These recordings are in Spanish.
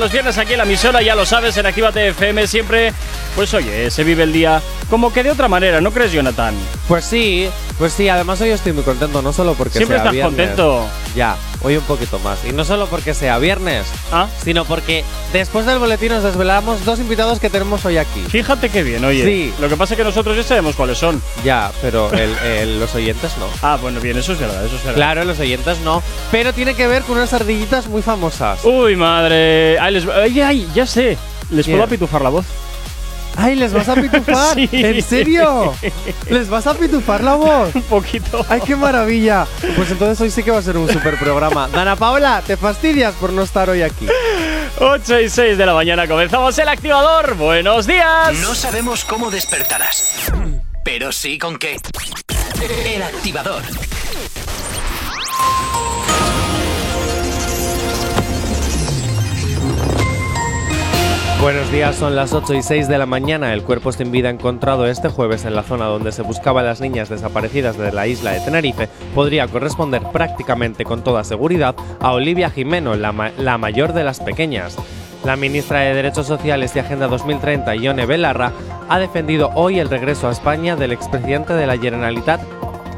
los viernes aquí en la emisora, ya lo sabes, en Actívate FM siempre, pues oye, se vive el día como que de otra manera, ¿no crees, Jonathan? Pues sí, pues sí, además hoy estoy muy contento, no solo porque Siempre sea estás viernes. contento. Ya, hoy un poquito más. Y no solo porque sea viernes, Ah, sino porque después del boletín nos desvelamos dos invitados que tenemos hoy aquí. fíjate qué bien, oye. Sí. Lo que pasa es que nosotros ya sabemos cuáles son. Ya, pero el- el- los oyentes no. Ah, bueno, bien, eso es verdad, eso es verdad. Claro, los oyentes no. Pero tiene que ver con unas ardillitas muy famosas. Uy, madre. Ay, les... ay, ay, ya sé. ¿Les puedo apitufar la voz? ¡Ay, les vas a pitufar! Sí. ¿En serio? ¿Les vas a pitufar la voz? Un poquito. ¡Ay, qué maravilla! Pues entonces hoy sí que va a ser un super programa. Dana Paola, ¿te fastidias por no estar hoy aquí? 8 y 6 de la mañana comenzamos el activador. Buenos días. No sabemos cómo despertarás, pero sí con qué. El activador. Buenos días, son las 8 y 6 de la mañana. El cuerpo sin vida encontrado este jueves en la zona donde se buscaba a las niñas desaparecidas de la isla de Tenerife podría corresponder prácticamente con toda seguridad a Olivia Jimeno, la, la mayor de las pequeñas. La ministra de Derechos Sociales y Agenda 2030, Ione Belarra, ha defendido hoy el regreso a España del expresidente de la Generalitat,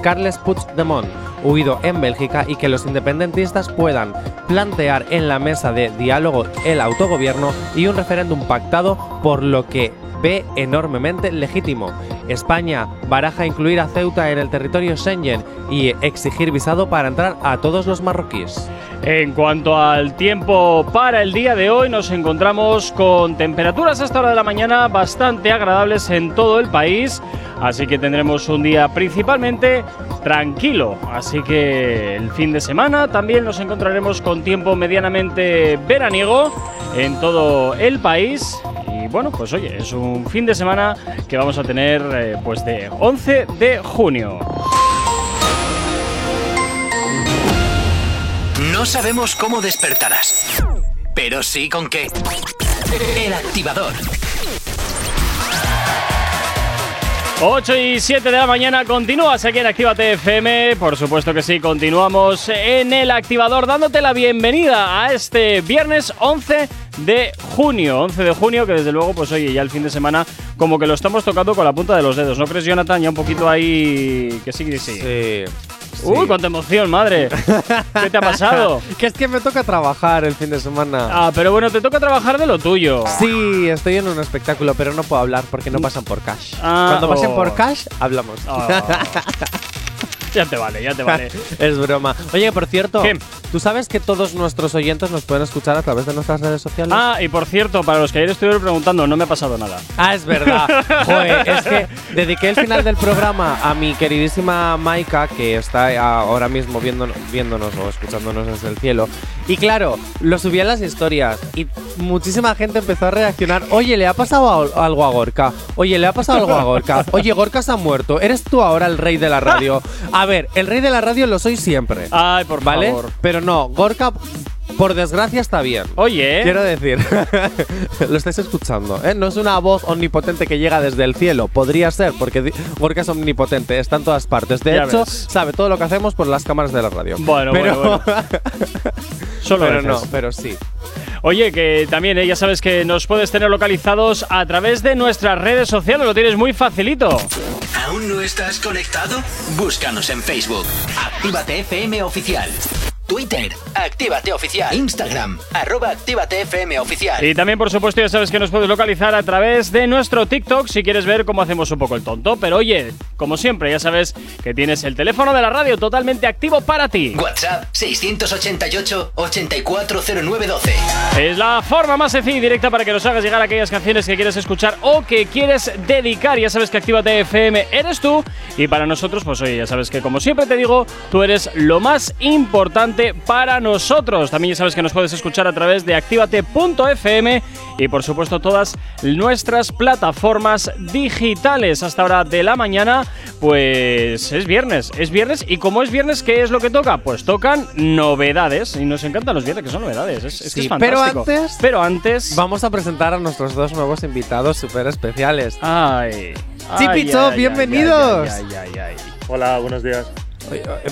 Carles Puigdemont, huido en Bélgica y que los independentistas puedan plantear en la mesa de diálogo el autogobierno y un referéndum pactado por lo que ve enormemente legítimo. España baraja incluir a Ceuta en el territorio Schengen y exigir visado para entrar a todos los marroquíes. En cuanto al tiempo para el día de hoy, nos encontramos con temperaturas a esta hora de la mañana bastante agradables en todo el país. Así que tendremos un día principalmente tranquilo. Así que el fin de semana también nos encontraremos con tiempo medianamente veraniego en todo el país. Y bueno, pues oye, es un fin de semana que vamos a tener eh, pues de 11 de junio. No sabemos cómo despertarás, pero sí con qué. El activador. 8 y 7 de la mañana, continúas aquí en Actívate FM. Por supuesto que sí, continuamos en el activador dándote la bienvenida a este viernes 11 de junio. 11 de junio, que desde luego, pues oye, ya el fin de semana, como que lo estamos tocando con la punta de los dedos. ¿No crees, Jonathan? Ya un poquito ahí. Que sí, que sí. Sí. Uy, cuánta emoción, madre. ¿Qué te ha pasado? Que es que me toca trabajar el fin de semana. Ah, pero bueno, te toca trabajar de lo tuyo. Sí, estoy en un espectáculo, pero no puedo hablar porque no pasan por cash. Ah, Cuando pasen oh. por cash, hablamos. Ah. ya te vale, ya te vale. es broma. Oye, por cierto, ¿Qué? ¿tú sabes que todos nuestros oyentes nos pueden escuchar a través de nuestras redes sociales? Ah, y por cierto, para los que ayer estuvieron preguntando, no me ha pasado nada. Ah, es verdad. Joder, es que dediqué el final del programa a mi queridísima Maika, que está ahora mismo viéndonos, viéndonos o escuchándonos desde el cielo. Y claro, lo subí a las historias y muchísima gente empezó a reaccionar. Oye, ¿le ha pasado al- algo a Gorka? Oye, ¿le ha pasado algo a Gorka? Oye, Gorka se ha muerto. ¿Eres tú ahora el rey de la radio? A ver, el rey de la radio lo soy siempre. Ay, por ¿Vale? favor. Pero no, Gorka, por desgracia, está bien. Oye. Quiero decir, lo estáis escuchando, ¿eh? No es una voz omnipotente que llega desde el cielo. Podría ser, porque Gorka es omnipotente, está en todas partes. De Ya hecho, ves. sabe todo lo que hacemos por las cámaras de la radio. Bueno, pero, bueno, solo pero veces. no, pero sí. Oye, que también eh, ya sabes que nos puedes tener localizados a través de nuestras redes sociales, lo tienes muy facilito. ¿Aún no estás conectado? Búscanos en Facebook. Actívate FM Oficial. Twitter. Actívate Oficial. Instagram. Arroba Actívate FM Oficial. Y también, por supuesto, ya sabes que nos puedes localizar a través de nuestro TikTok si quieres ver cómo hacemos un poco el tonto. Pero oye, como siempre, ya sabes que tienes el teléfono de la radio totalmente activo para ti. WhatsApp 688-840912. Es la forma más sencilla y directa para que nos hagas llegar aquellas canciones que quieres escuchar o que quieres dedicar. Ya sabes que Actívate FM eres tú. Y para nosotros, pues oye, ya sabes que como siempre te digo, tú eres lo más importante para nosotros. También ya sabes que nos puedes escuchar a través de activate.fm y por supuesto todas nuestras plataformas digitales. Hasta hora de la mañana, pues es viernes. Es viernes y como es viernes, ¿qué es lo que toca? Pues tocan novedades. Y nos encantan los viernes, que son novedades. Es, es que es pero fantástico. antes- Pero antes. Vamos a presentar a nuestros dos nuevos invitados súper especiales. Ay. Chipi ay, Chop, ay, bienvenidos. ay, ay, ay, ay, ay. Hola, buenos días.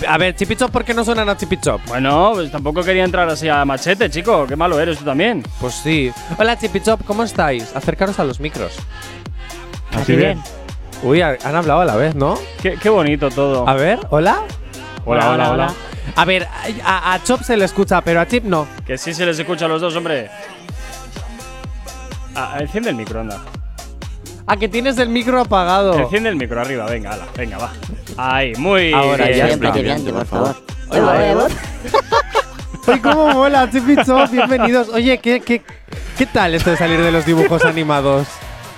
A ver, Chipichop, ¿por qué no suenan a Chipichop? Bueno, pues tampoco quería entrar así a machete, chico. Qué malo eres tú también. Pues sí. Hola, Chipichop, ¿cómo estáis? Acercaros a los micros. Así bien. Uy, ha- han hablado a la vez, ¿no? Qué, qué bonito todo. A ver, hola. Hola, hola, hola. A ver, a, a Chop se le escucha, pero a Chip no. Que sí se les escucha a los dos, hombre. Ah, enciende el micro, anda. A que tienes el micro apagado. Enciende el micro arriba, venga, ala, venga, va. Ahí, muy Ahora bien. ya Siempre que por favor. Hola, Hola, hola. Uy, cómo mola, Chipichop, bienvenidos. Oye, ¿qué, qué, ¿qué tal esto de salir de los dibujos animados?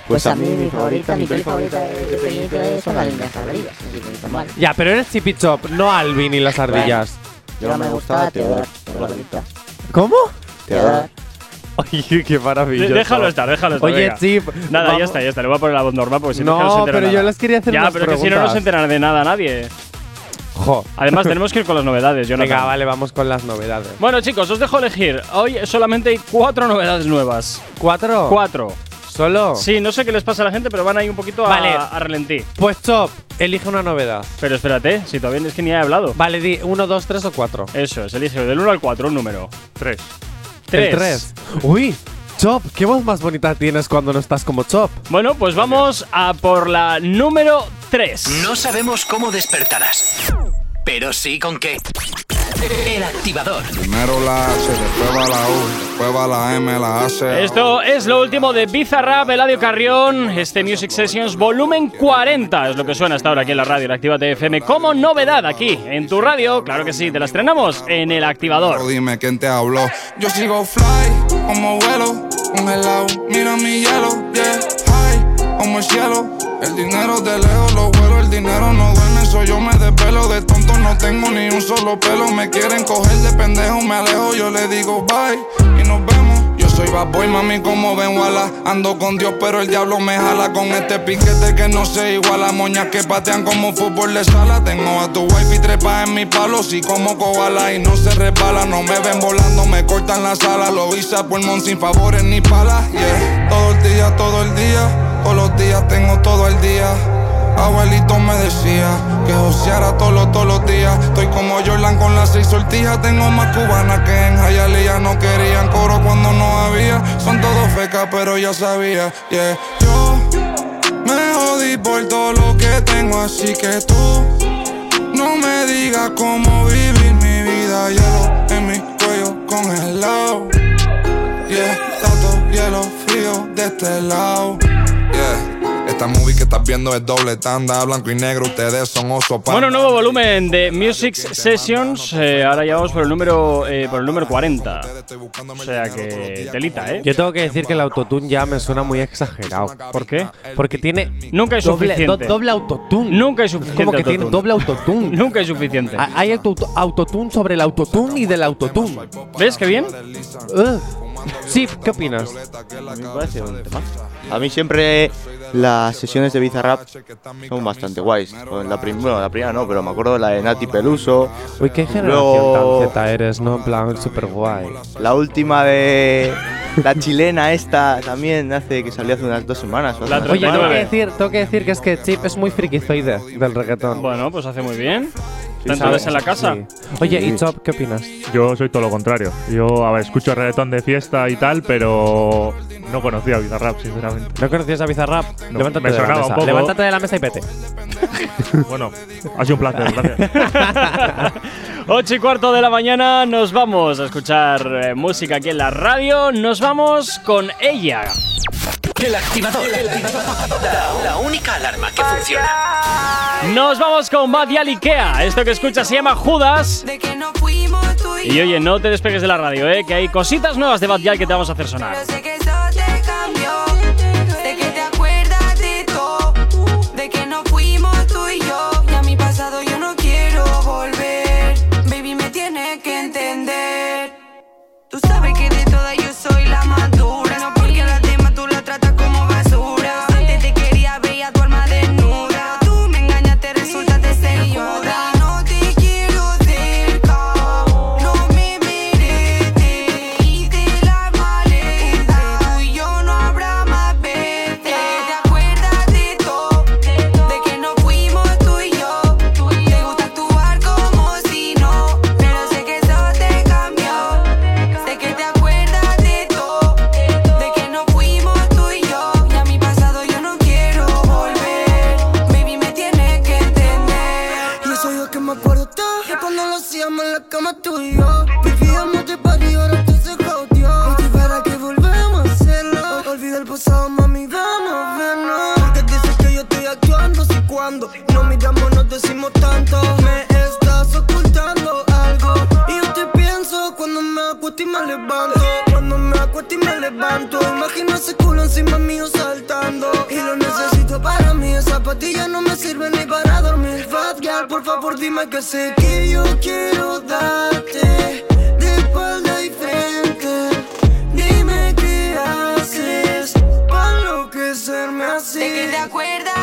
Pues a mí mi favorita, mi peli favorita de pequeñito es son las lindas ardillas. Así que está mal. Ya, pero eres Chipichop, no Alvin y las ardillas. Yo me gustaba Teodor, por. ¿Cómo? Teodor. Oye, qué maravilloso. déjalo estar, déjalo estar. Oye, venga. Chip. Nada, vamos- ya está, ya está. Le voy a poner la voz normal porque si no, no se pero yo nada. les quería hacer Ya, unas pero que si no, no preguntas. se enterará de nada nadie. Jo. Además, tenemos que ir con las novedades, yo Venga, vale, vamos con las novedades. Bueno, chicos, os dejo elegir. Hoy solamente hay cuatro novedades nuevas. ¿Cuatro? Cuatro. ¿Solo? Sí, no sé qué les pasa a la gente, pero van ahí un poquito a, Vale. a relentí. Pues Chop, elige una novedad. Pero espérate, si todavía es que ni he hablado. Vale, di uno, dos, tres o cuatro. Eso es, elige del 1 al 4 un número. Tres. Tres. El tres. Uy, Chop, qué voz más bonita tienes cuando no estás como Chop. Bueno, pues vamos a por la número 3. No sabemos cómo despertarás, pero sí con qué. El activador. Primero la H, después va la U, después va la M, la AC. Esto es lo último de Bizarrap, Eladio Carrión, este Music Sessions volumen 40, es lo que suena hasta ahora aquí en la radio, en Actívate FM, como novedad aquí en tu radio, claro que sí, te la estrenamos en el activador. Dime quién te habló. Yo sigo fly, como vuelo, congelado. Mira mi hielo, yeah, high, como el cielo. El dinero de lejos lo vuelo, el dinero no duerme, yo me desvelo. De tonto no tengo ni un solo pelo. Me quieren coger de pendejo, me alejo, yo le digo bye y nos vemos. Yo soy bad boy, mami, como ven, wala. Ando con Dios, pero el diablo me jala con este piquete que no se iguala. Moñas que patean como fútbol de sala. Tengo a tu wife y trepa en mi palo. Si como koala y no se resbala. No me ven volando, me cortan la sala. Lo hice a pulmón sin favores ni palas. Yeah, todo el día, todo el día. Todos los días tengo todo el día. Abuelito me decía que joseara todos todos los días. Estoy como Jordan con las seis sortijas. Tengo más cubanas que en Hialeah. No querían coro cuando no había. Son todos fecas, pero ya sabía. Yeah. Yo me jodí por todo lo que tengo, así que tú no me digas cómo vivir mi vida. Hielo en mi cuello congelado. Yeah, tanto hielo frío de este lado. Esta movie que estás viendo es doble tanda, blanco y negro, ustedes son oso panda. Bueno, nuevo volumen de Music Sessions, eh, ahora ya vamos por el número, eh, por el número 40. O sea que telita, ¿eh? Yo tengo que decir que el autotune ya me suena muy exagerado. ¿Por qué? Porque tiene Nunca es doble, suficiente. do- doble autotune. Nunca es suficiente Como que tiene doble autotune. Nunca es suficiente. Ha- Hay auto- autotune sobre el autotune y del autotune. ¿Ves qué bien? Ugh. Sí, ¿qué opinas? A mí me parece un tema. A mí siempre las sesiones de Bizarrap son bastante guays. La prim- bueno, la primera no, pero me acuerdo de la de Nati Peluso. Uy, qué generación Luego- tan Z eres, ¿no? En plan, súper guay. La última de la chilena esta también hace que salió hace unas dos semanas. o La hace unas Oye, tengo que, 39. decir, tengo que decir que es que Chip es muy frikizoide del reggaetón. Bueno, pues hace muy bien. Sí, Sentados sí. en la casa. Sí. Oye, ¿y Chop, qué opinas? Yo soy todo lo contrario. Yo, a ver, escucho reggaetón de fiesta y tal, pero no conocía a Bizarrap, sinceramente. ¿No conocías a Bizarrap? No, Levántate me de la sonaba un mesa. poco. Levántate de la mesa y pete. Bueno, ha sido un placer, gracias. 8 y cuarto de la mañana, nos vamos a escuchar eh, música aquí en la radio. Nos vamos con ella. El activador. La, la única alarma que funciona. Nos vamos con Bad Yal Ikea. Esto que escuchas se llama Judas. Y oye, no te despegues de la radio, ¿eh? Que hay cositas nuevas de Bad que te vamos a hacer sonar. decimos tanto. Me estás ocultando algo. Y yo te pienso cuando me acuesto y me levanto. Cuando me acuesto y me levanto. Imagino ese culo encima mío saltando. Y lo necesito para mí. Esas zapatillas no me sirven ni para dormir. Fat girl, por favor dime que sé que yo quiero darte. De espalda y frente. Dime qué haces. Para enloquecerme así. ¿De que te acuerdas?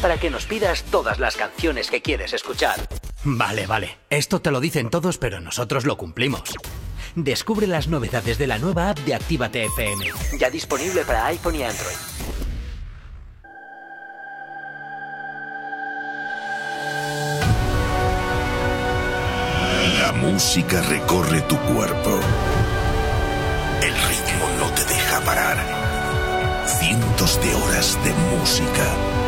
Para que nos pidas todas las canciones que quieres escuchar. Vale, vale. Esto te lo dicen todos, pero nosotros lo cumplimos. Descubre las novedades de la nueva app de Actívate FM. Ya disponible para iPhone y Android. La música recorre tu cuerpo. El ritmo no te deja parar. Cientos de horas de música.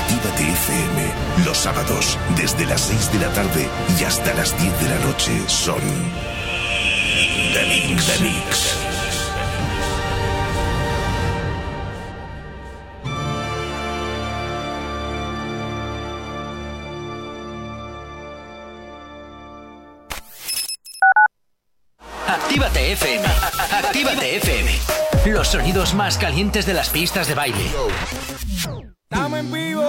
Actívate FM, los sábados, desde las 6 de la tarde y hasta las 10 de la noche, son. The Mix. The Mix. Actívate FM. Actívate FM. Los sonidos más calientes de las pistas de baile. Estamos en vivo.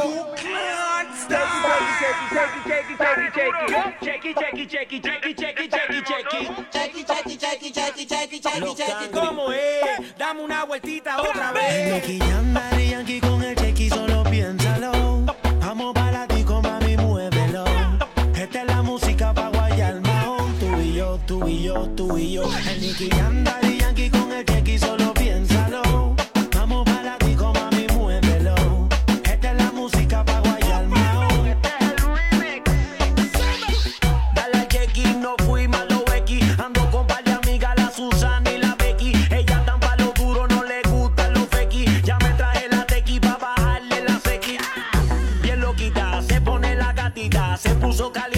¿Cómo es? Dame una vueltita otra vez. Nicky Yankee con el chequi, solo piénsalo. Vamos para ti, mami, muévelo. Esta es la música pa' guayar mahón. Tú y yo, tú y yo, tú y yo. El Nicky Yankee con el gatita.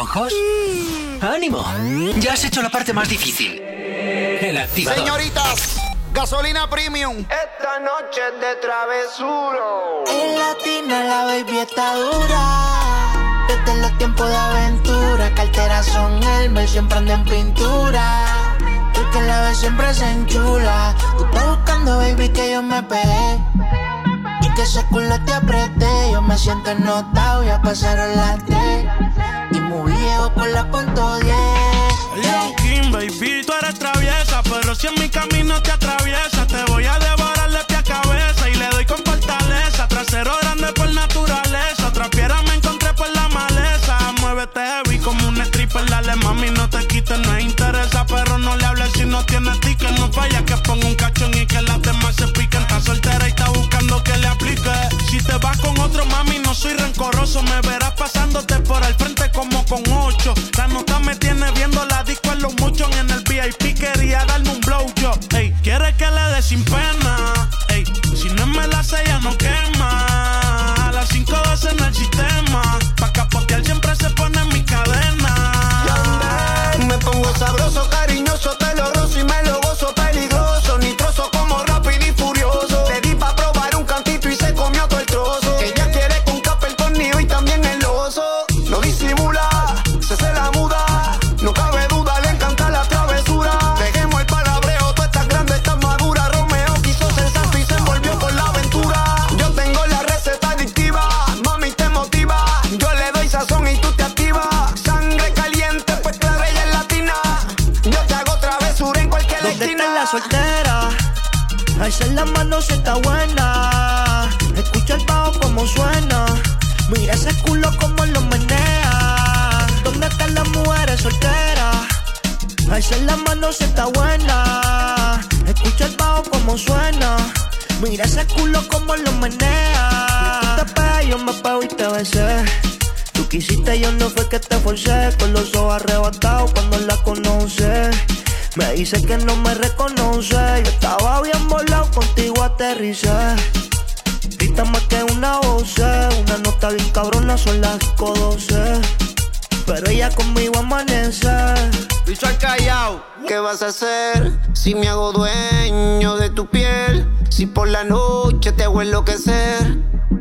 Ojos? ¡Ánimo! Ya has hecho la parte más difícil. El activador. Señoritas, gasolina premium. Esta noche es de travesuro. En latina la baby está dura. Desde los tiempos de aventura, carteras son Elmer, siempre ando en pintura. Tú que la ves siempre se enchula. Tú estás buscando, baby, que yo me pegué. Y que ese culo te apreté. Yo me siento notado, ya pasaron las tres. Viejo por la punto 10. Lil' Kim, baby, tú eres traviesa, pero si en mi camino te atraviesa, te voy a devorar de pie a cabeza y le doy con fortaleza. Trasero grande por naturaleza, otra piedra me encontré por la maleza. Muévete heavy como un stripper, dale mami, no te quites, no interesa, pero no le hables si no tienes ticket, no falla que ponga un cachón y que las demás se piquen. Está soltera y está buscando que le aplique. Si te vas con otro mami, no soy rencoroso, me verás pasándote quisiste, yo no fue que te forcé. Con los ojos arrebatados cuando la conoces. Me dice que no me reconoce. Yo estaba bien volado, contigo aterricé. Grita más que una voz, una nota bien cabrona, son las 12. Pero ella conmigo amanece. Visual callao. ¿Qué vas a hacer si me hago dueño de tu piel? Si por la noche te hago enloquecer.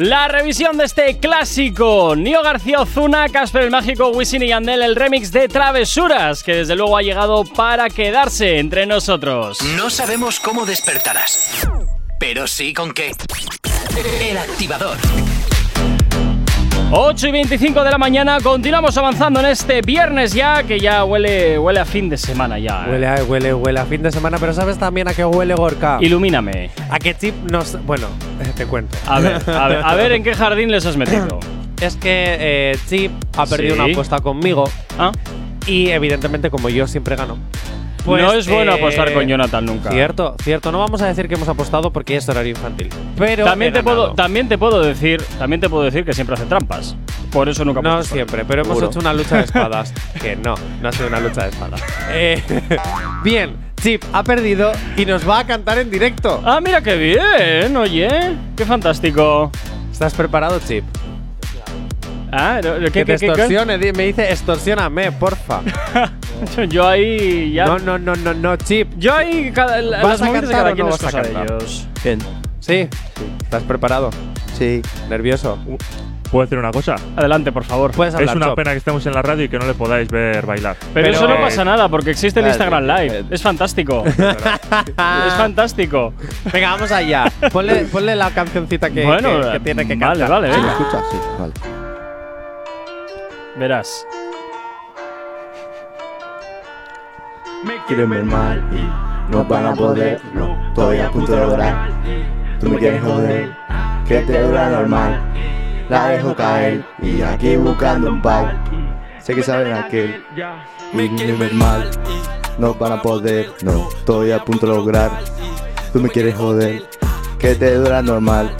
La revisión de este clásico. Nio García Ozuna, Casper el Mágico, Wisin y Yandel, el remix de Travesuras, que desde luego ha llegado para quedarse entre nosotros. No sabemos cómo despertarás, pero sí con qué. El activador. 8 y 25 de la mañana, continuamos avanzando en este viernes ya, que ya huele, huele a fin de semana ya. ¿eh? Huele a, huele, huele a fin de semana, pero ¿sabes también a qué huele Gorka? Ilumíname. A qué chip nos. Bueno, te cuento. A ver, a ver, a ver en qué jardín les has metido. Es que eh, Chip ha perdido Sí. una apuesta conmigo. Ah. Y evidentemente, como yo siempre gano. No es bueno eh, apostar con Jonathan nunca. Cierto, cierto. No vamos a decir que hemos apostado porque es horario infantil. Pero también te puedo, también te puedo decir, también te puedo decir que siempre hace trampas. Por eso nunca No siempre, pero hemos Seguro. hecho una lucha de espadas. que no, no ha sido una lucha de espadas. Eh, bien, Chip ha perdido y nos va a cantar en directo. Ah, mira qué bien, oye. Qué fantástico. ¿Estás preparado, Chip? Ah, no, ¿qué, que te qué, qué? extorsione, di- me dice extorsioname, porfa. Yo ahí ya. No, no, no, no, no, Chip. Yo ahí cada, la- ¿Vas las a movidas de cantar cada o quien no es vas a cosa de cantar? ellos. Bien. ¿Sí? ¿Estás preparado? Sí. ¿Nervioso? ¿Puedo decir una cosa? Adelante, por favor. Puedes Es hablar, una Chop. pena que estemos en la radio y que no le podáis ver bailar. Pero, Pero- eso no pasa nada, porque existe el Vale, Instagram Live. eh, Es fantástico. es fantástico. Venga, vamos allá. Ponle, ponle la cancioncita que, bueno, que- que tiene que vale, cantar. vale, ¿Se me venga. escucha? Sí, vale. Verás. Quieren ver mal y no van a poder, no, estoy a punto de lograr. Tú me quieres joder, que te dura normal. La dejo caer y aquí buscando un pal. Sé que saben aquel. Y quieren ver mal, no van a poder, no, estoy a punto de lograr. Tú me quieres joder, que te dura normal.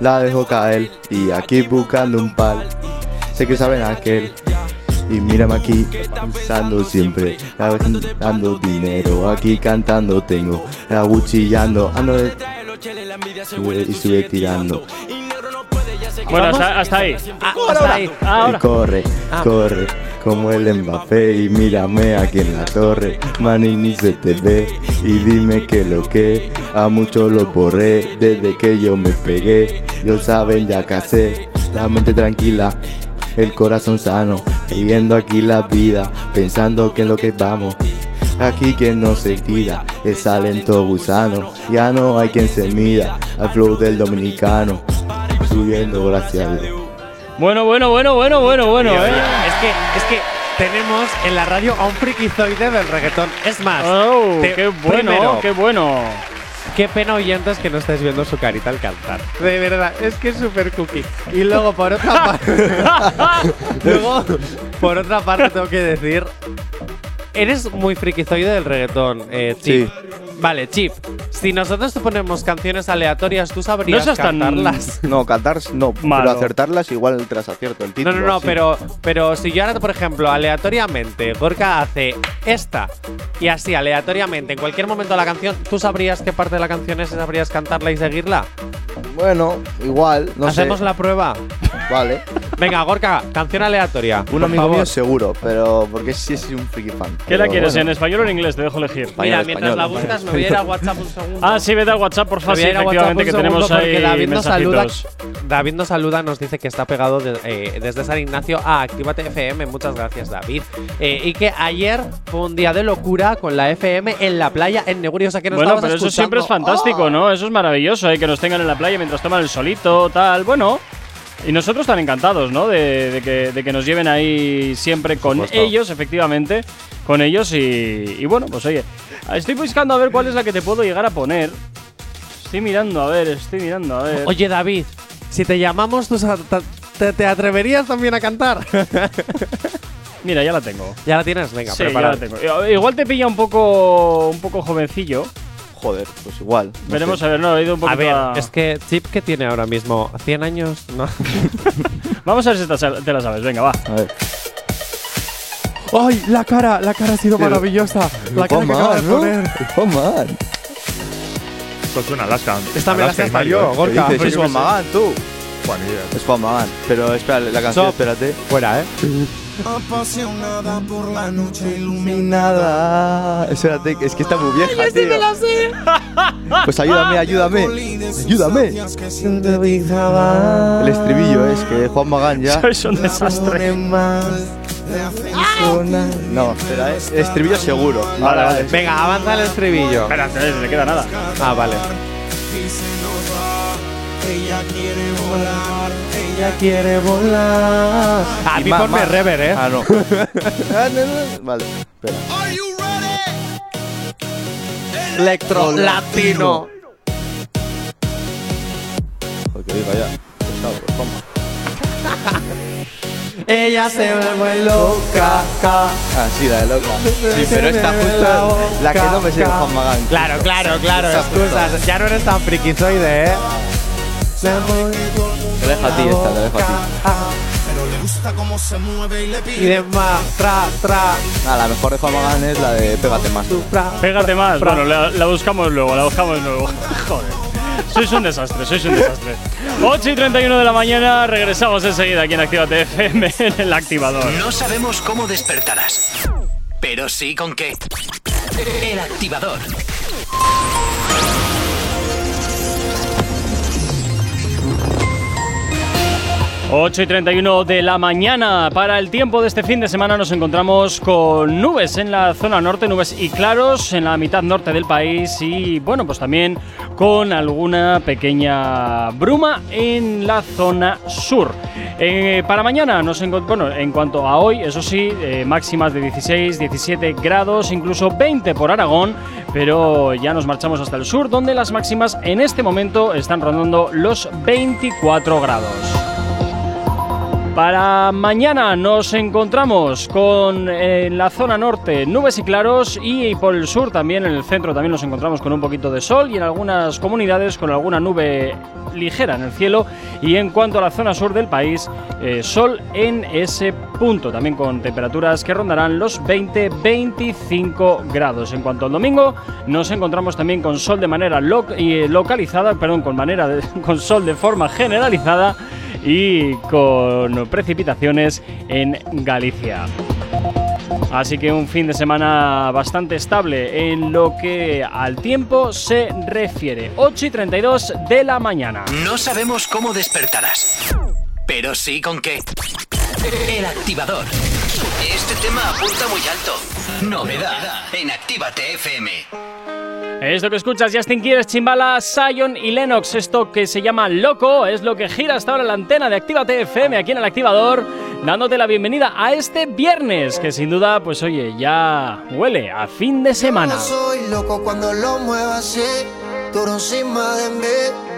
La dejo caer y aquí buscando un pal. Sé que saben aquel. Y mírame aquí, pensando siempre, dando dinero, aquí cantando tengo, aguchillando, ando de... sube y sigue tirando. Bueno, hasta, hasta ahí. Ah, hasta ahí. Ahora. corre, Ah. corre, como el Mbappé y mírame aquí en la torre, manini se te ve y dime que lo que a muchos los borré desde que yo me pegué, yo saben ya casé, la mente tranquila, el corazón sano, viviendo aquí la vida, pensando que es lo que vamos. Aquí quien no se tira, es talento gusano, ya no hay quien se mida al flow del dominicano, subiendo gracias a Dios. Bueno, bueno, bueno, bueno, bueno, bueno, eh. Es que, es que tenemos en la radio a un frikizoide del reggaetón. Es más, Oh, te- qué bueno, primero, qué bueno. Qué pena oyentes que no estáis viendo su carita al cantar. De verdad, es que es súper cookie. Y luego por otra parte. luego, por otra parte, tengo que decir. Eres muy frikizoide del reggaetón, eh, Chip. Vale, Chip. Si nosotros te ponemos canciones aleatorias, tú sabrías No tan- cantarlas. No, cantar no, Malo. pero acertarlas igual te las acierto. El No, título, no, no, sí. pero, pero si yo ahora, por ejemplo, aleatoriamente, Gorka hace esta y así, aleatoriamente, en cualquier momento de la canción, ¿tú sabrías qué parte de la canción es y sabrías cantarla y seguirla? Bueno, igual, no ¿Hacemos sé. la prueba? Vale. Venga, Gorka, canción aleatoria. Un amigo favor. mío seguro, pero porque sí es un friki fan. ¿Qué la quieres? bueno. ¿En español o en inglés? Te dejo elegir. Mira, español, mientras la español. buscas, me voy a ir a WhatsApp un segundo. Ah, sí, vete al WhatsApp, por favor. Sí, efectivamente, que tenemos ahí David nos saluda. David nos saluda, nos dice que está pegado de- eh, desde San Ignacio a Actívate FM. Muchas gracias, David. Eh, y que ayer fue un día de locura con la FM en la playa en Negurio. O sea que nos Bueno, pero eso siempre es fantástico, ¿no? Eso es maravilloso, ¿eh? que nos tengan en la playa mientras toman el solito, tal. Bueno, y nosotros tan encantados, ¿no? De, de que, de que nos lleven ahí siempre con ellos, efectivamente, con ellos y, y bueno, pues oye, estoy buscando a ver cuál es la que te puedo llegar a poner. Estoy mirando, a ver, estoy mirando, a ver. Oye, David, si te llamamos, ¿tú te, te atreverías también a cantar? Mira, ya la tengo. ¿Ya la tienes? Venga, sí, ya prepara. la tengo. I- Igual te pilla un poco, un poco jovencillo. Joder, pues igual. no Veremos sé. a ver, no, he ido un poquito A ver, a- es que Chip que tiene ahora mismo 100 años, ¿no? Vamos a ver si te, la sabes, venga, va. A ver. ¡Ay, la cara! La cara ha sido maravillosa. La cara que acaba de poner. Juanman. Esto suena Alaska. Esta me la sé hasta yo. Gorka. Es Juan. Magán, tú. Juan, ni idea. Es Juan Magán. Pero espera, la canción, Stop. espérate. Fuera, ¿eh? Apasionada por la noche Nada. Espérate, es que está muy vieja, tío. Pues ayúdame, ayúdame. Ayúdame. El estribillo es que Juan Magán ya. Sois un desastre. No, espera, es el estribillo seguro. Vale, vale. Venga, avanza el estribillo. Espérate, no le queda nada. Ah, vale. Ella quiere volar, Ella quiere volar. A mí ponme rever, ¿eh? Ah, no. Ah. Vale, espera. Electro latino. Porque diga ya. Pesado, pues. Ella se vuelve loca. ca. Ah, sí, la de loca. Sí, pero esta justo la que no me de Juan Magán. Claro, claro, claro. Excusas. Ya no eres tan frikizoide, ¿eh? Dejo a ti esta, te dejo a ti. pero le gusta cómo se mueve y le pide. de más, tra, tra, Ah, la mejor de Juan Magán es la de Pégate más. tra. Pégate más. Bueno, la, la buscamos luego, la buscamos luego. Joder. Sois un desastre, sois un desastre. 8 y 31 de la mañana, regresamos enseguida aquí en Actívate FM en el activador. No sabemos cómo despertarás, pero sí con qué. El activador. 8 y 31 de la mañana. Para el tiempo de este fin de semana nos encontramos con nubes en la zona norte, nubes y claros en la mitad norte del país y bueno, pues también con alguna pequeña bruma en la zona sur. Eh, para mañana nos bueno, en cuanto a hoy, eso sí, eh, máximas de 16, 17 grados, incluso 20 por Aragón, pero ya nos marchamos hasta el sur donde las máximas en este momento están rondando los 24 grados. Para mañana nos encontramos con en la zona norte nubes y claros y por el sur también en el centro también nos encontramos con un poquito de sol y en algunas comunidades con alguna nube ligera en el cielo y en cuanto a la zona sur del país eh, sol en ese punto también con temperaturas que rondarán los 20-25 grados. En cuanto al domingo nos encontramos también con sol de manera y localizada, perdón, con manera de, con sol de forma generalizada y con precipitaciones en Galicia. Así que un fin de semana bastante estable en lo que al tiempo se refiere. 8 y 32 de la mañana. No sabemos cómo despertarás, pero sí con qué. El activador. Este tema apunta muy alto. Novedad en Actívate FM. Esto que escuchas, Justin Quiles, Chimbala, Sion y Lennox. Esto que se llama Loco es lo que gira hasta ahora la antena de Actívate FM aquí en el activador, dándote la bienvenida a este viernes, que sin duda, pues oye, ya huele a fin de semana. Yo soy loco cuando lo muevas así, encima de mí.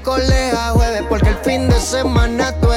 es de miércoles a jueves, porque el fin de semana tú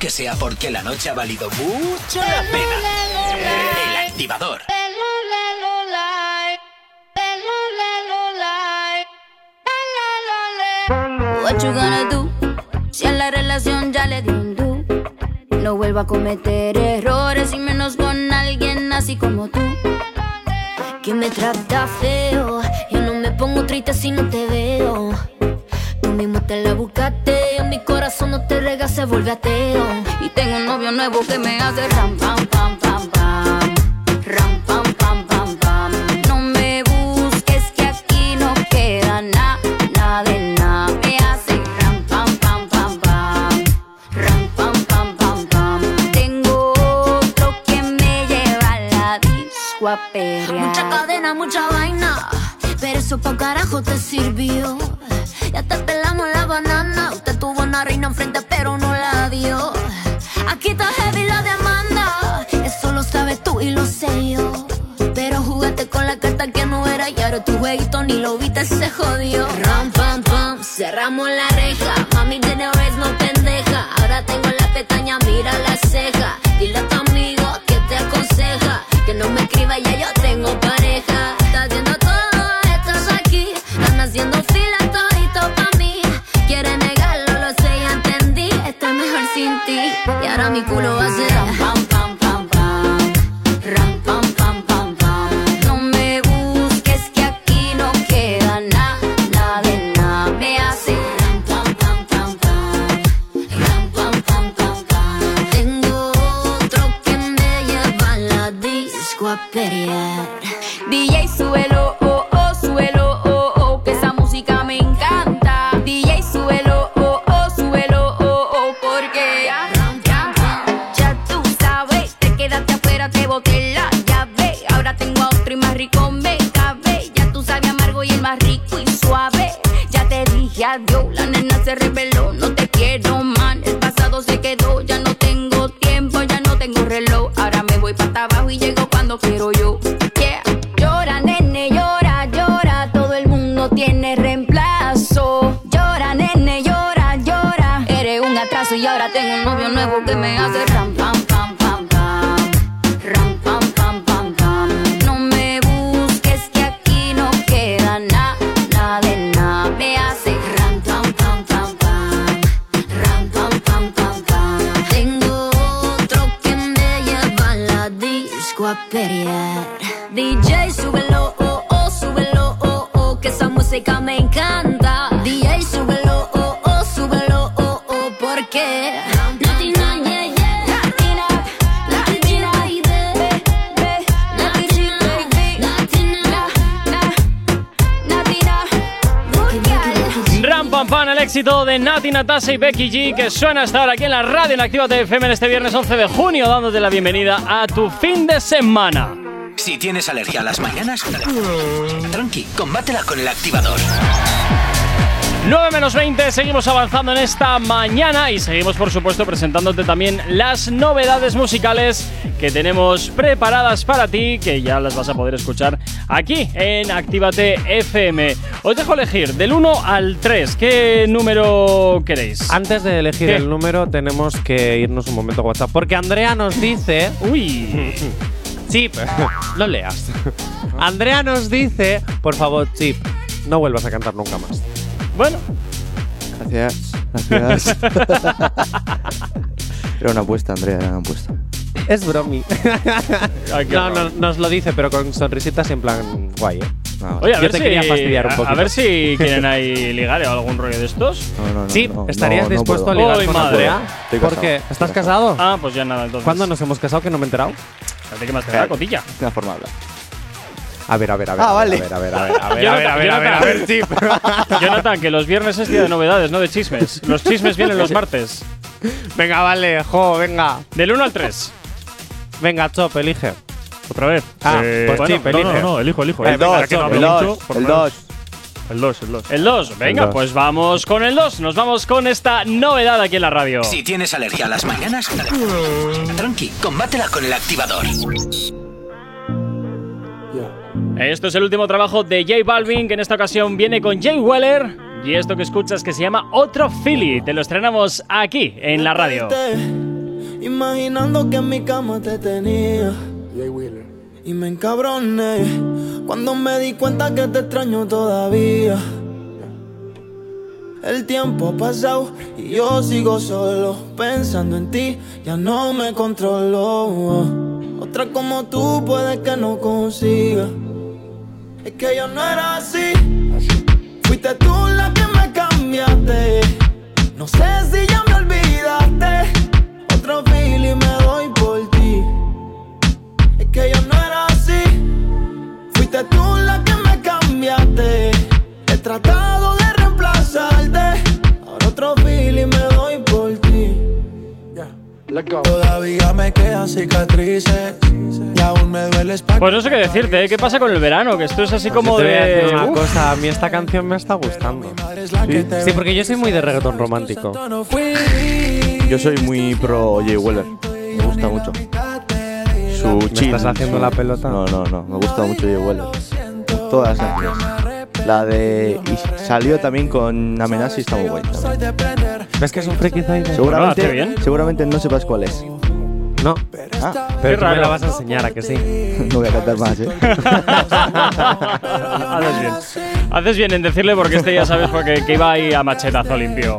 que sea porque la noche ha valido mucho la pena. El activador. What you gonna do? Si a la relación ya le di un do. No vuelvo a cometer era y ahora tu jueguito ni lo viste, se jodió. Ram, pam, pam, cerramos la reja. Mami de vez no pendeja. De Nati Natasha y Becky G, que suena hasta ahora aquí en la radio en Activa FM en este viernes 11 de junio, dándote la bienvenida a tu fin de semana. Si tienes alergia a las mañanas, tranqui, combátela con el activador. 9 menos 20, seguimos avanzando en esta mañana y seguimos, por supuesto, presentándote también las novedades musicales que tenemos preparadas para ti, que ya las vas a poder escuchar aquí en Actívate FM. Os dejo elegir del 1 al 3. ¿Qué número queréis? Antes de elegir ¿Qué? el número, tenemos que irnos un momento a WhatsApp. Porque Andrea nos dice. Uy. Chip, no leas. Andrea nos dice, por favor, Chip, no vuelvas a cantar nunca más. Bueno. Gracias. Gracias. era una apuesta, Andrea, era una apuesta. Es bromi. Ay, qué no, no, nos lo dice, pero con sonrisitas en plan guay, ¿eh? Oye, a Yo ver te si, quería fastidiar un poquito. A ver si quieren ahí ligar o algún rollo de estos. No, no, no. Sí, no, ¿estarías dispuesto a ligar con madre. Andrea? Estoy ¿Por qué? ¿Estás casado. Ah, pues ya nada, entonces. ¿Cuándo nos hemos casado que no me he enterado? Espérate que más te da, cotilla. Es una forma de hablar. A ver, a ver, a ver. Ah, a ver, vale. A ver, a ver, a ver, a ver, a ver, a ver, a ver, Chip. Jonathan, que los viernes es día de novedades, no de chismes. Los chismes vienen los martes. Venga, vale, jo, venga. Del 1 al 3. Venga, Chop, elige. Otra vez. Ah, Eh, pues bueno, Chip, no, no, elige. no, elijo, elijo. El Eh, venga, dos, que no el hablo dos, mucho, por el lo menos. dos. El 2, el 2. El 2. Venga, dos. pues vamos con el 2. Nos vamos con esta novedad aquí en la radio. Si tienes alergia a las mañanas, tranqui, combátela con el activador. Esto es el último trabajo de J Balvin, que en esta ocasión viene con Jay Weller. Y esto que escuchas que se llama Otro Philly. Te lo estrenamos aquí, en la radio. Imaginando que en mi cama te tenía. Y me encabroné cuando me di cuenta que te extraño todavía. El tiempo ha pasado y yo sigo solo pensando en ti, ya no me controlo. Otra como tú puede que no consiga. Es que yo no era así. Fuiste tú la que me cambiaste. No sé si ya me olvidaste. Otro feeling me doy por ti. Es que yo no era así. Fuiste tú la que me cambiaste. Todavía me quedan cicatrices. Y aún me duele Pues no sé qué decirte, ¿eh? ¿qué pasa con el verano? Que esto es así como de. una Uf. cosa, a mí esta canción me está gustando. ¿Sí? Sí, porque yo soy muy de reggaetón romántico. Yo soy muy pro Jay Weller. Me gusta mucho. Su ¿Me estás haciendo su- la pelota? No, no, no. Me gusta mucho Jay Weller. Todas las canciones. La de. Y salió también con Amenaza y está muy guay. también. ¿Ves que es un friki Zaire? Seguramente, bien. seguramente no sepas cuál es. No, Ah, pero tú me la vas a enseñar, ¿a que sí? no voy a cantar más, ¿eh? Haces bien. Haces bien en decirle porque este ya sabes porque, que iba ahí a machetazo limpio.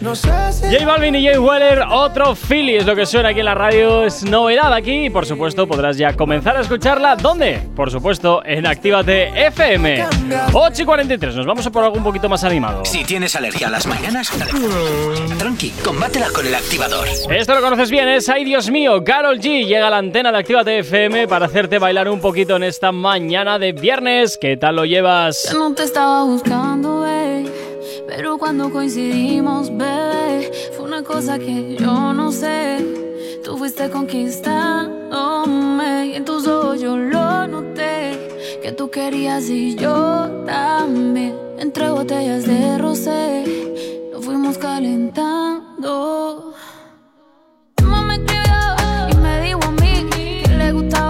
No sé si J Balvin y Jay Weller, otro Philly es lo que suena aquí en la radio, es novedad aquí y por supuesto podrás ya comenzar a escucharla. ¿Dónde? Por supuesto en Actívate FM. 8 y 43, nos vamos a por algo un poquito más animado. Si tienes alergia a las mañanas, tranqui, combátela con el activador. Esto lo conoces bien, es Ay Dios mío, Carol G llega a la antena de Actívate FM para hacerte bailar un poquito en esta mañana de viernes. ¿Qué tal lo llevas? Yo no te estaba buscando, bebé. Pero cuando coincidimos, bebé, fue una cosa que yo no sé. Tú fuiste conquistándome y en tus ojos yo lo noté. Que tú querías y yo también. Entre botellas de rosé, nos fuimos calentando. Mamá me escribió y me dijo a mí que le gustaban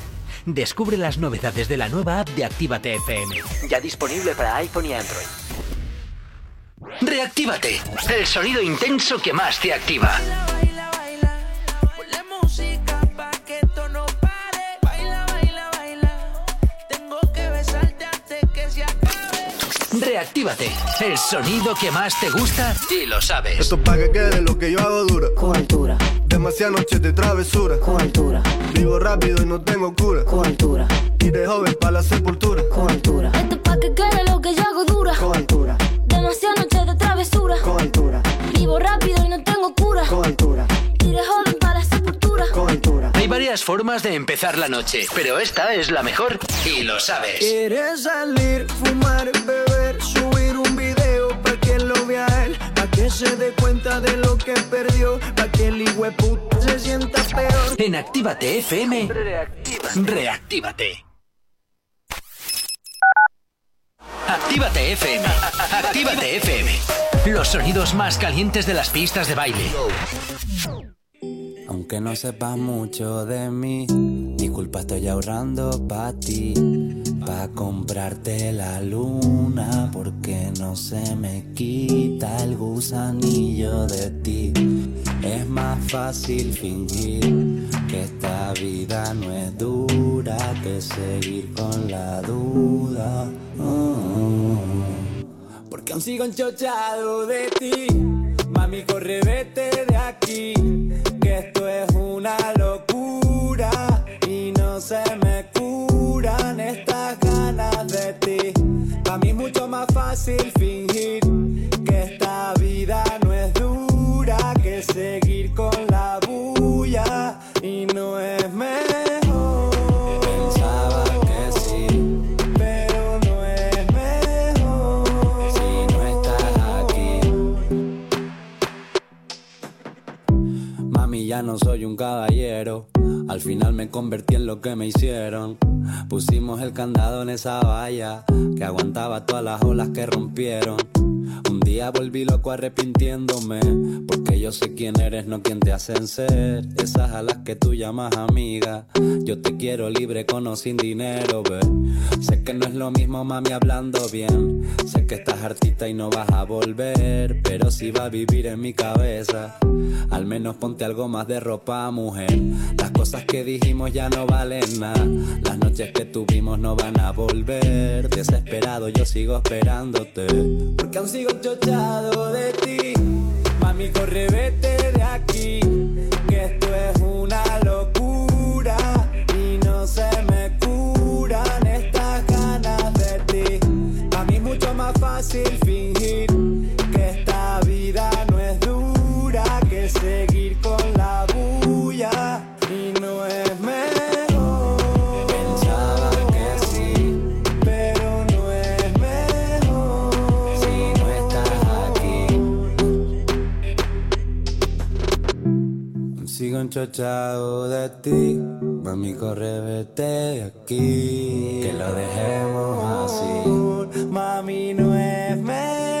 Descubre las novedades de la nueva app de Actívate FM. Ya disponible para iPhone y Android. Reactívate. El sonido intenso que más te activa. Reactívate. El sonido que más te gusta y lo sabes. Esto pa' que quede lo que yo hago dura. Con altura. Demasiadas noches de travesura. Con altura. Vivo rápido y no tengo cura. Con altura. Y de joven para la sepultura. Con altura. Esto pa' que quede lo que yo hago dura. Con altura. Demasiadas noches de travesura. Con altura. Vivo rápido y no tengo cura. Con altura. Iré joven para la sepultura. Con altura. Hay varias formas de empezar la noche, pero esta es la mejor y lo sabes. Quieres salir, fumar, beber, subir un video pa' que lo vea él, que se dé cuenta de lo que perdió, pa' que el hijueput se sienta peor. En Actívate FM, reactívate. Actívate FM. Actívate FM. Los sonidos más calientes de las pistas de baile. Aunque no sepas mucho de mí, mi culpa estoy ahorrando pa' ti. Pa' comprarte la luna, porque no se me quita el gusanillo de ti. Es más fácil fingir que esta vida no es dura que seguir con la duda. Oh. Porque aún sigo enchochado de ti. Mami, corre, vete de aquí. Esto es una locura. Y no se me curan estas ganas de ti. Para mí es mucho más fácil fingir que esta vida no es dura. Que seguir con no soy un caballero. Al final me convertí en lo que me hicieron. Pusimos el candado en esa valla que aguantaba todas las olas que rompieron. Día volví loco arrepintiéndome, porque yo sé quién eres, no quién te hacen ser. Esas a las que tú llamas amiga. Yo te quiero libre con o sin dinero, ve. Sé que no es lo mismo, mami, hablando bien. Sé que estás hartita y no vas a volver, pero si va a vivir en mi cabeza. Al menos ponte algo más de ropa, mujer. Las cosas que dijimos ya no valen nada. Las noches que tuvimos no van a volver. Desesperado yo sigo esperándote. Porque aún sigo de ti. Mami, corre, vete de aquí. Que esto es una locura. Y no se me curan estas ganas de ti. A mí es mucho más fácil fingir Sigo enchochado de ti. Mami, corre, vete de aquí. Que lo dejemos así. Mami, no es mejor.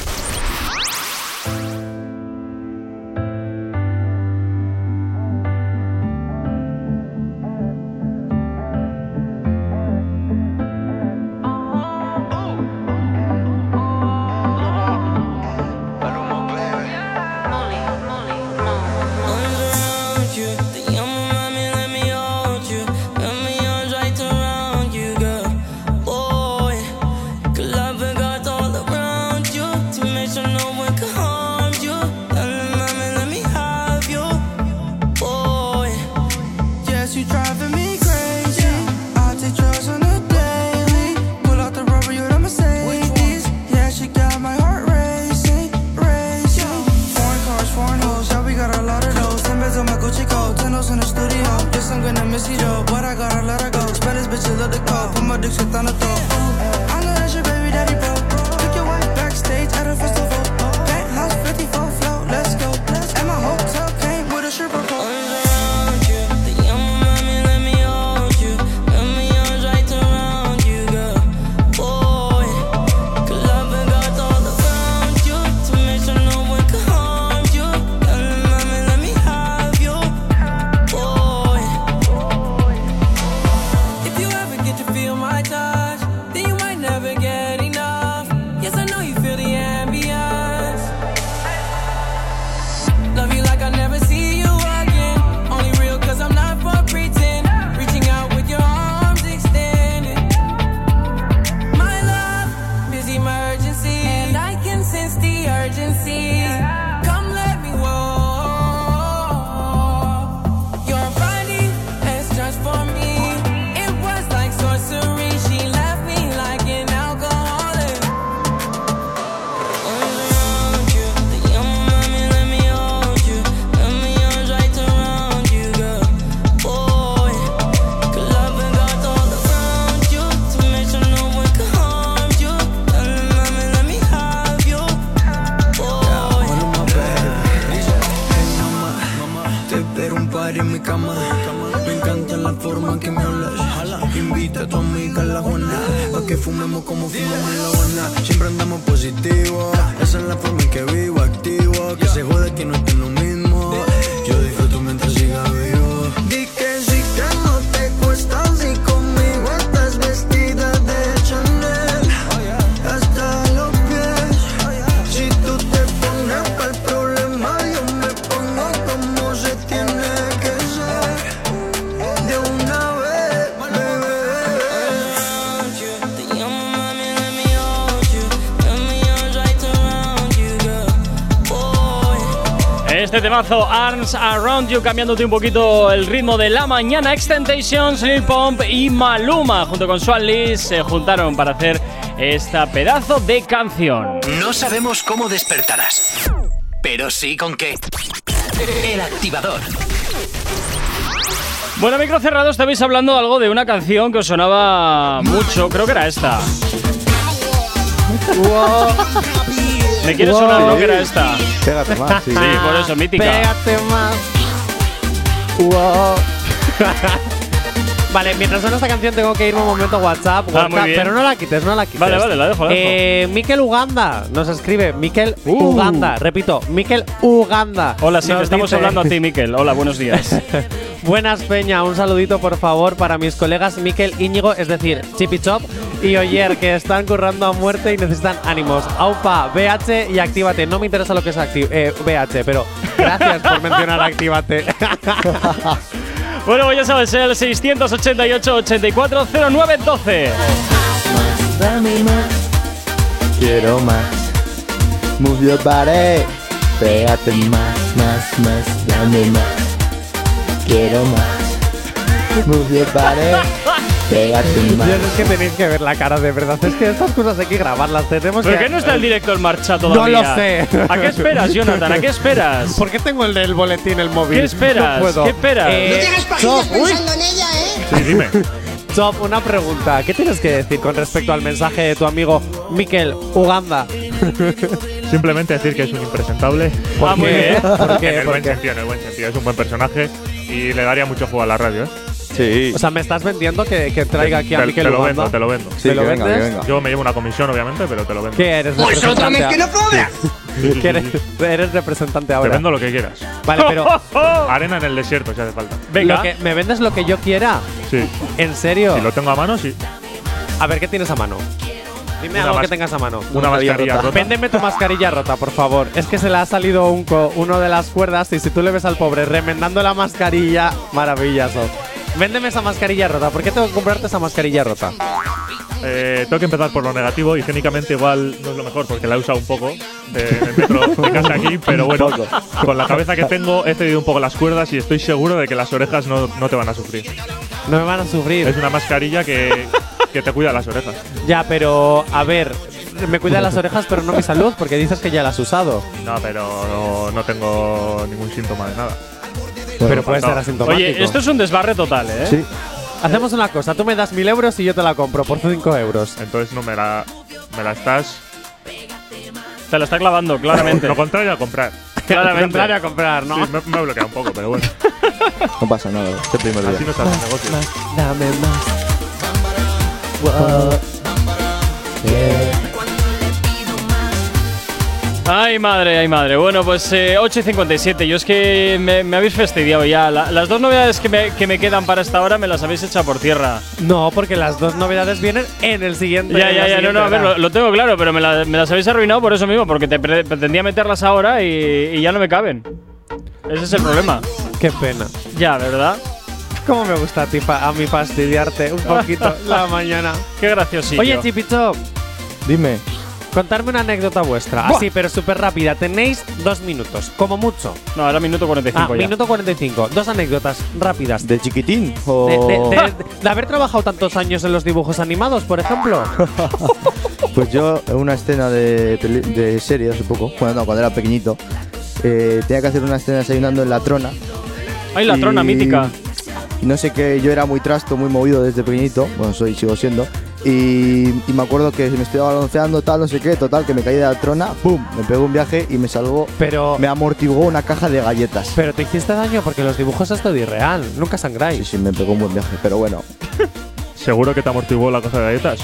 tanıt temazo, Arms Around You, cambiándote un poquito el ritmo de la mañana. Extentations, Lil Pump y Maluma, junto con Swan Lee, se juntaron para hacer esta pedazo de canción. No sabemos cómo despertarás, pero sí con qué. El activador. Bueno, micro cerrados, estabais hablando algo de una canción que os sonaba mucho, creo que era esta. Me quiere Wow. sonar, ¿no? Que era esta. Pégate más, sí. Sí, por eso, mítica. Pégate más. Wow. Vale, mientras suena esta canción tengo que irme un momento a WhatsApp, Ah, muy WhatsApp, bien. pero no la quites, no la quites. Vale, vale, la dejo, la dejo. Eh, Miquel Uganda nos escribe, Miquel Uh. Uganda, repito, Miquel Uganda. Hola, sí, Nos te estamos dice- hablando a ti, Miquel. Hola, buenos días. Buenas Peña, un saludito por favor para mis colegas Miquel Íñigo, es decir, Chippy Chop y Oyer, que están currando a muerte y necesitan ánimos. Aupa, BH y Actívate. No me interesa lo que es eh, BH, pero gracias por mencionar Actívate. bueno, pues ya sabes, el 688-840912. Dame más. Quiero más. Move your body. Pégate más, más, más. Dame más. Quiero más. Move your body. Pégate es que tenéis que ver la cara, de verdad. Es que estas cosas hay que grabarlas. Tenemos ¿Por que. qué no está el directo en marcha No todavía? lo sé. ¿A qué esperas, Jonathan? ¿A qué esperas? ¿Por qué tengo el del boletín el móvil? ¿Qué esperas? No puedo. ¿Qué esperas? Eh, No tienes Chop, uy. en ella, ¿eh? Sí, dime. Chop, una pregunta. ¿Qué tienes que decir con respecto al mensaje de tu amigo Miquel Uganda? Simplemente decir que es un impresentable. Ah, muy bien. ¿Por qué? En el ¿Por buen sentido, en el buen sentido. Es un buen personaje y le daría mucho juego a la radio, ¿eh? Sí. O sea, me estás vendiendo que, que traiga aquí a te, Miquel te lo vendo, te lo vendo. Sí, ¿Me lo venga, que vendes? venga. Yo me llevo una comisión, obviamente, pero te lo vendo. ¿Qué eres? Pues otra vez representante que no cobras. a- ¿Qué eres, eres representante Te ahora. vendo lo que quieras. Vale, pero Arena en el desierto, si hace falta. Venga. lo que, ¿me vendes lo que yo quiera? Sí. ¿En serio? Si lo tengo a mano, sí. A ver, ¿qué tienes a mano? Dime Una algo que tengas a mano. Una mascarilla rota. Véndeme tu mascarilla rota, por favor. Es que se le ha salido un co- uno de las cuerdas y si tú le ves al pobre remendando la mascarilla, maravilloso. Véndeme esa mascarilla rota. ¿Por qué tengo que comprarte esa mascarilla rota? Eh, tengo que empezar por lo negativo. Higiénicamente igual no es lo mejor porque la he usado un poco eh, en el metro de casa aquí, pero bueno, con la cabeza que tengo he cedido un poco las cuerdas y estoy seguro de que las orejas no, no te van a sufrir. No me van a sufrir. Es una mascarilla que, que te cuida las orejas. Ya, pero a ver, me cuida las orejas, pero no mi salud, porque dices que ya la has usado. No, pero no, no tengo ningún síntoma de nada. Pero puede ser asintomático. Oye, esto es un desbarre total, ¿eh? Sí. Hacemos una cosa, tú me das mil euros y yo te la compro por 5 euros. Entonces no me la, me la estás. Te la está clavando, claramente. Lo contrario a comprar. Claramente. Contrario a comprar, ¿no? Sí, me, me he bloqueado un poco, pero bueno. No pasa nada, este primer día. Así no se hace negocio. Dame más. Ay, madre, ay, madre. Bueno, pues eh, 8 y 57. Yo es que me, me habéis fastidiado ya. La- las dos novedades que me, que me quedan para esta hora me las habéis echado por tierra. No, porque las dos novedades vienen en el siguiente. Ya, ya, ya. No, no, a ver, lo, lo tengo claro, pero me, la- me las habéis arruinado por eso mismo, porque te pre- pretendía meterlas ahora y, y ya no me caben. Ese es el problema. Qué pena. Ya, ¿verdad? ¿Cómo me gusta a, ti a mí fastidiarte un poquito la mañana? Qué graciosillo. Oye, Chipichop, Dime. Contarme una anécdota vuestra. Así, pero súper rápida. Tenéis dos minutos, como mucho. No, ahora minuto 45 Ah, ya. minuto 45. Dos anécdotas rápidas. ¿De chiquitín? O... De, de- de- de haber trabajado tantos años en los dibujos animados, por ejemplo. Pues yo, en una escena de, peli- de serie hace poco, bueno, no, cuando era pequeñito, eh, tenía que hacer una escena desayunando en la trona. Ay, la Y- trona mítica. y No sé qué, yo era muy trasto, muy movido desde pequeñito, bueno, soy, sigo siendo. Y, y me acuerdo que me estoy balanceando, tal, no sé qué, total, que me caí de la trona, ¡pum! Me pegó un viaje y me salvó, Pero, me amortiguó una caja de galletas. pero te hiciste daño porque los dibujos es todo irreal. Nunca Sí, sangráis. sí, me pegó un buen viaje, pero bueno, ¿Seguro que te amortiguó la cosa de galletas?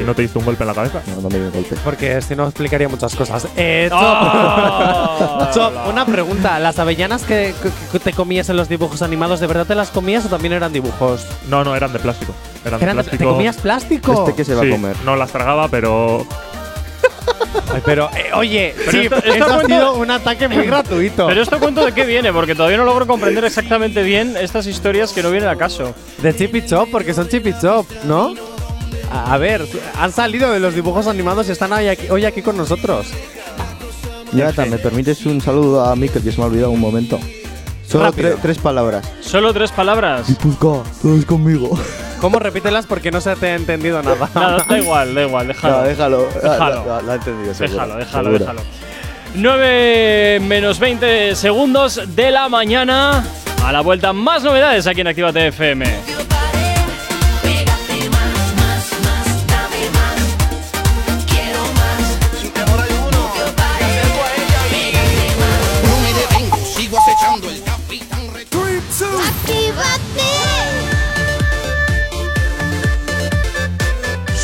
Y no te hizo un golpe en la cabeza. no, no me dio un golpe. Porque si no explicaría muchas cosas. Eh, Chop, Oh, Chop, una pregunta. ¿Las avellanas que, que- que te comías en los dibujos animados, ¿de verdad te las comías o también eran dibujos? No, no, eran de plástico. Eran, Eran de de- plástico. ¿Te comías plástico? ¿Este qué se va Sí, a comer? No las tragaba, pero Ay, pero, eh, oye, Pero sí, esto- esto, esto ha sido un ataque muy gratuito. Pero esto cuento de qué viene, porque todavía no logro comprender exactamente bien estas historias que no vienen a caso. De Chip y Chop, porque son Chip y Chop, ¿no? A, a ver, han salido de los dibujos animados y están hoy aquí, hoy aquí con nosotros. Jonathan, ¿me permites un saludo a Mikel que se me ha olvidado un momento? Solo tre- tres palabras. Solo tres palabras. Guipuzcoa, todos conmigo. ¿Cómo repítelas? Porque no se te ha entendido nada. Nada, da igual, da igual, déjalo. No, déjalo. Déjalo. La, la- la he entendido, seguro, Déjalo, déjalo, déjalo. 9 menos 20 segundos de la mañana. A la vuelta, más novedades aquí en Actívate FM.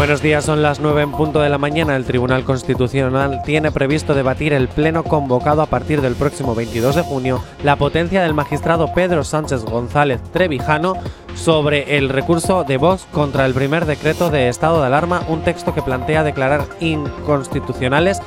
Buenos días, son las 9 en punto de la mañana. El Tribunal Constitucional tiene previsto debatir el pleno convocado a partir del próximo 22 de junio la potencia del magistrado Pedro Sánchez González Trevijano sobre el recurso de Vox contra el primer decreto de estado de alarma, un texto que plantea declarar inconstitucionales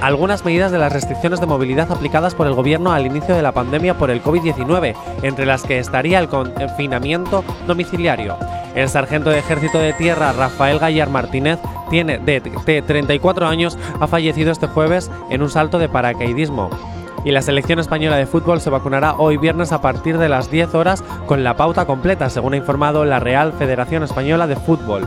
algunas medidas de las restricciones de movilidad aplicadas por el gobierno al inicio de la pandemia por el COVID-19, entre las que estaría el confinamiento domiciliario. El sargento de ejército de tierra Rafael Gallar Martínez tiene de, de 34 años, ha fallecido este jueves en un salto de paracaidismo. Y la selección española de fútbol se vacunará hoy viernes a partir de las 10 horas con la pauta completa, según ha informado la Real Federación Española de Fútbol.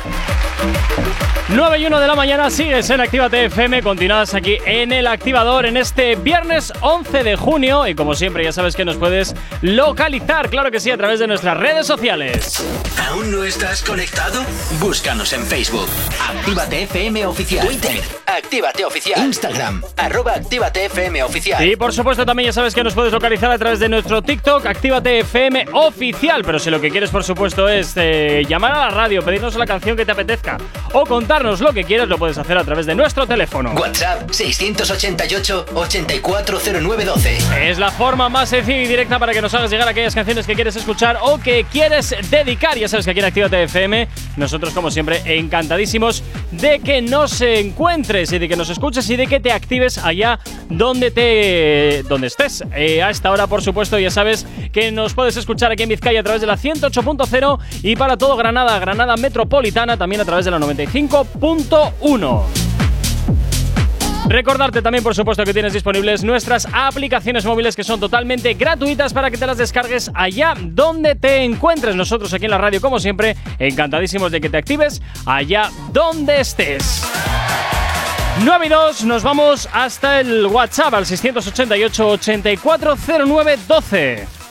9 y 1 de la mañana sigues en Actívate FM, continúas aquí en el activador en este viernes 11 de junio y como siempre ya sabes que nos puedes localizar, claro que sí, a través de nuestras redes sociales. ¿Aún no estás conectado? Búscanos en Facebook. Actívate FM Oficial. Twitter. Actívate Oficial. Instagram. Arroba Actívate FM Oficial. Y por supuesto también ya sabes que nos puedes localizar a través de nuestro TikTok, Actívate FM oficial. Pero si lo que quieres por supuesto es eh, llamar a la radio, pedirnos la canción que te apetezca, apetezca. O contarnos lo que quieras, lo puedes hacer a través de nuestro teléfono. WhatsApp 688-840912. Es la forma más sencilla y directa para que nos hagas llegar aquellas canciones que quieres escuchar o que quieres dedicar. Ya sabes que aquí en Actívate FM, nosotros, como siempre, encantadísimos de que nos encuentres y de que nos escuches y de que te actives allá donde te donde estés. Eh, a esta hora, por supuesto, ya sabes que nos puedes escuchar aquí en Vizcaya a través de la 108.0 y para todo Granada, Granada Metropolitana, también a través de la 95.1. Recordarte también, por supuesto, que tienes disponibles nuestras aplicaciones móviles que son totalmente gratuitas para que te las descargues allá donde te encuentres. Nosotros aquí en la radio, como siempre, encantadísimos de que te actives allá donde estés. 9 y 2, nos vamos hasta el WhatsApp al 688-840912.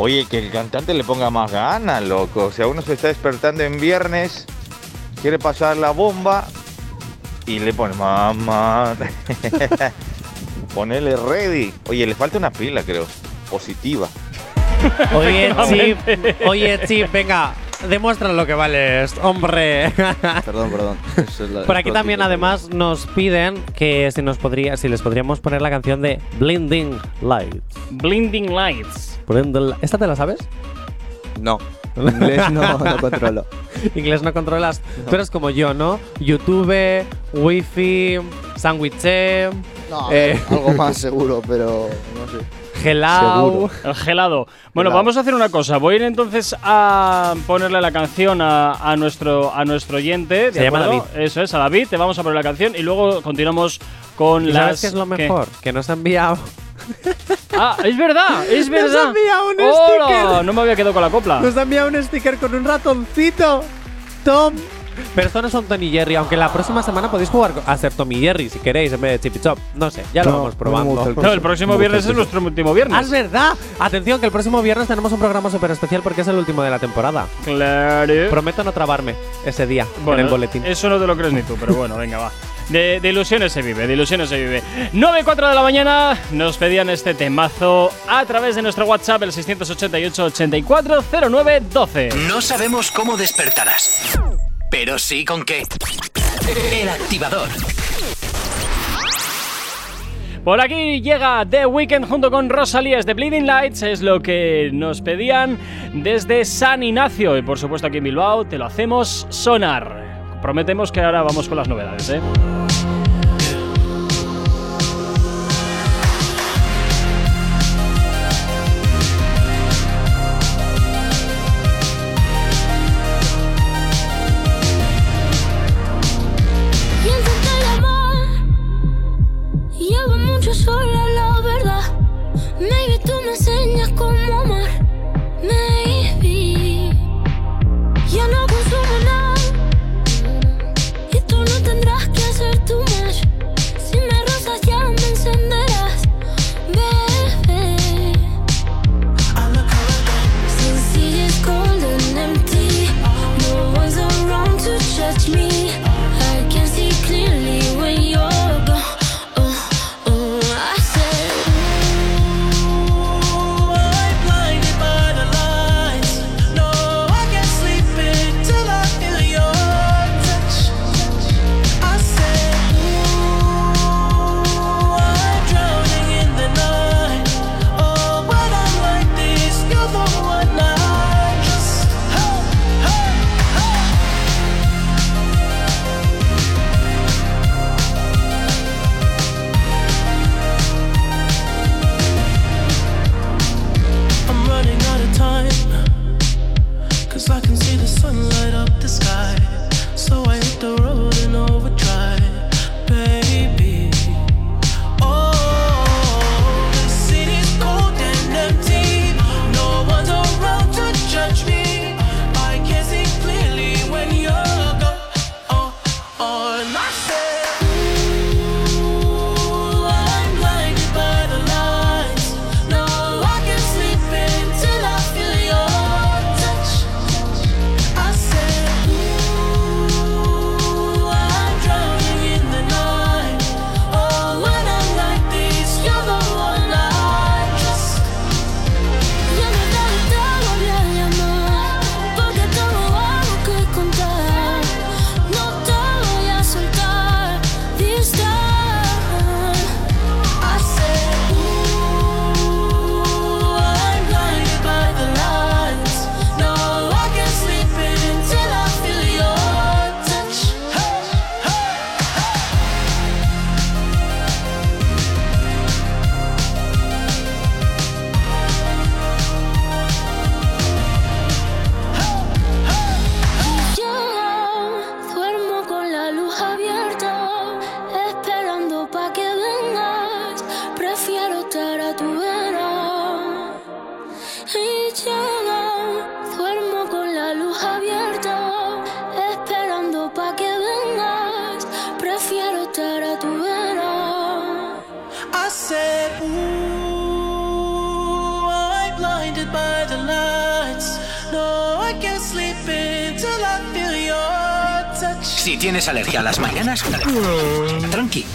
Oye, que el cantante le ponga más ganas, loco. O sea, uno se está despertando en viernes, quiere pasar la bomba y le pone mamá. Ponele ready. Oye, le falta una pila, creo. Positiva. Oye, Chip, oye, Chip, venga, demuestra lo que vales, hombre. Perdón, perdón. Eso es la- Por aquí también además nos piden que si nos podría, si les podríamos poner la canción de Blinding Lights. Blinding Lights. Blinding- ¿Esta te la sabes? No. Inglés no, no controlo. Inglés no controlas. Tú eres como yo, ¿no? YouTube, Wi-Fi, sándwich, No, eh, algo más seguro, pero no sé. gelao. El gelado. Bueno, Gelado. vamos a hacer una cosa. Voy a ir entonces a ponerle la canción a, a nuestro, a nuestro oyente. ¿de Se llama acuerdo? Eso es, a David. Te vamos a poner la canción y luego continuamos con ¿Y las. sabes qué es lo ¿qué? mejor? Que nos ha enviado. Ah, es verdad, es Nos verdad. ha enviado un Hola, sticker. No me había quedado con la copla. Nos ha enviado un sticker con un ratoncito. Tom. No son Tony Jerry, aunque la próxima semana podéis jugar a ser Tommy Jerry si queréis en vez de Chippy Chop. No sé, ya lo No, vamos no probando. gusta el No, el próximo Me viernes es nuestro último Ah, viernes. es verdad. Atención, que el próximo viernes tenemos un programa súper especial porque es el último de la temporada. Claro. Prometo no trabarme ese día Bueno, en el boletín. Eso no te lo crees ni tú, pero bueno, venga, va. De, de ilusiones se vive, de ilusiones se vive. 9 y 4 de la mañana nos pedían este temazo a través de nuestro WhatsApp, el 688-840912. No sabemos cómo despertarás, pero sí con qué. El activador. Por aquí llega The Weeknd junto con Rosalías de Bleeding Lights, es lo que nos pedían desde San Ignacio. Y por supuesto aquí en Bilbao te lo hacemos sonar. Prometemos que ahora vamos con las novedades, ¿eh?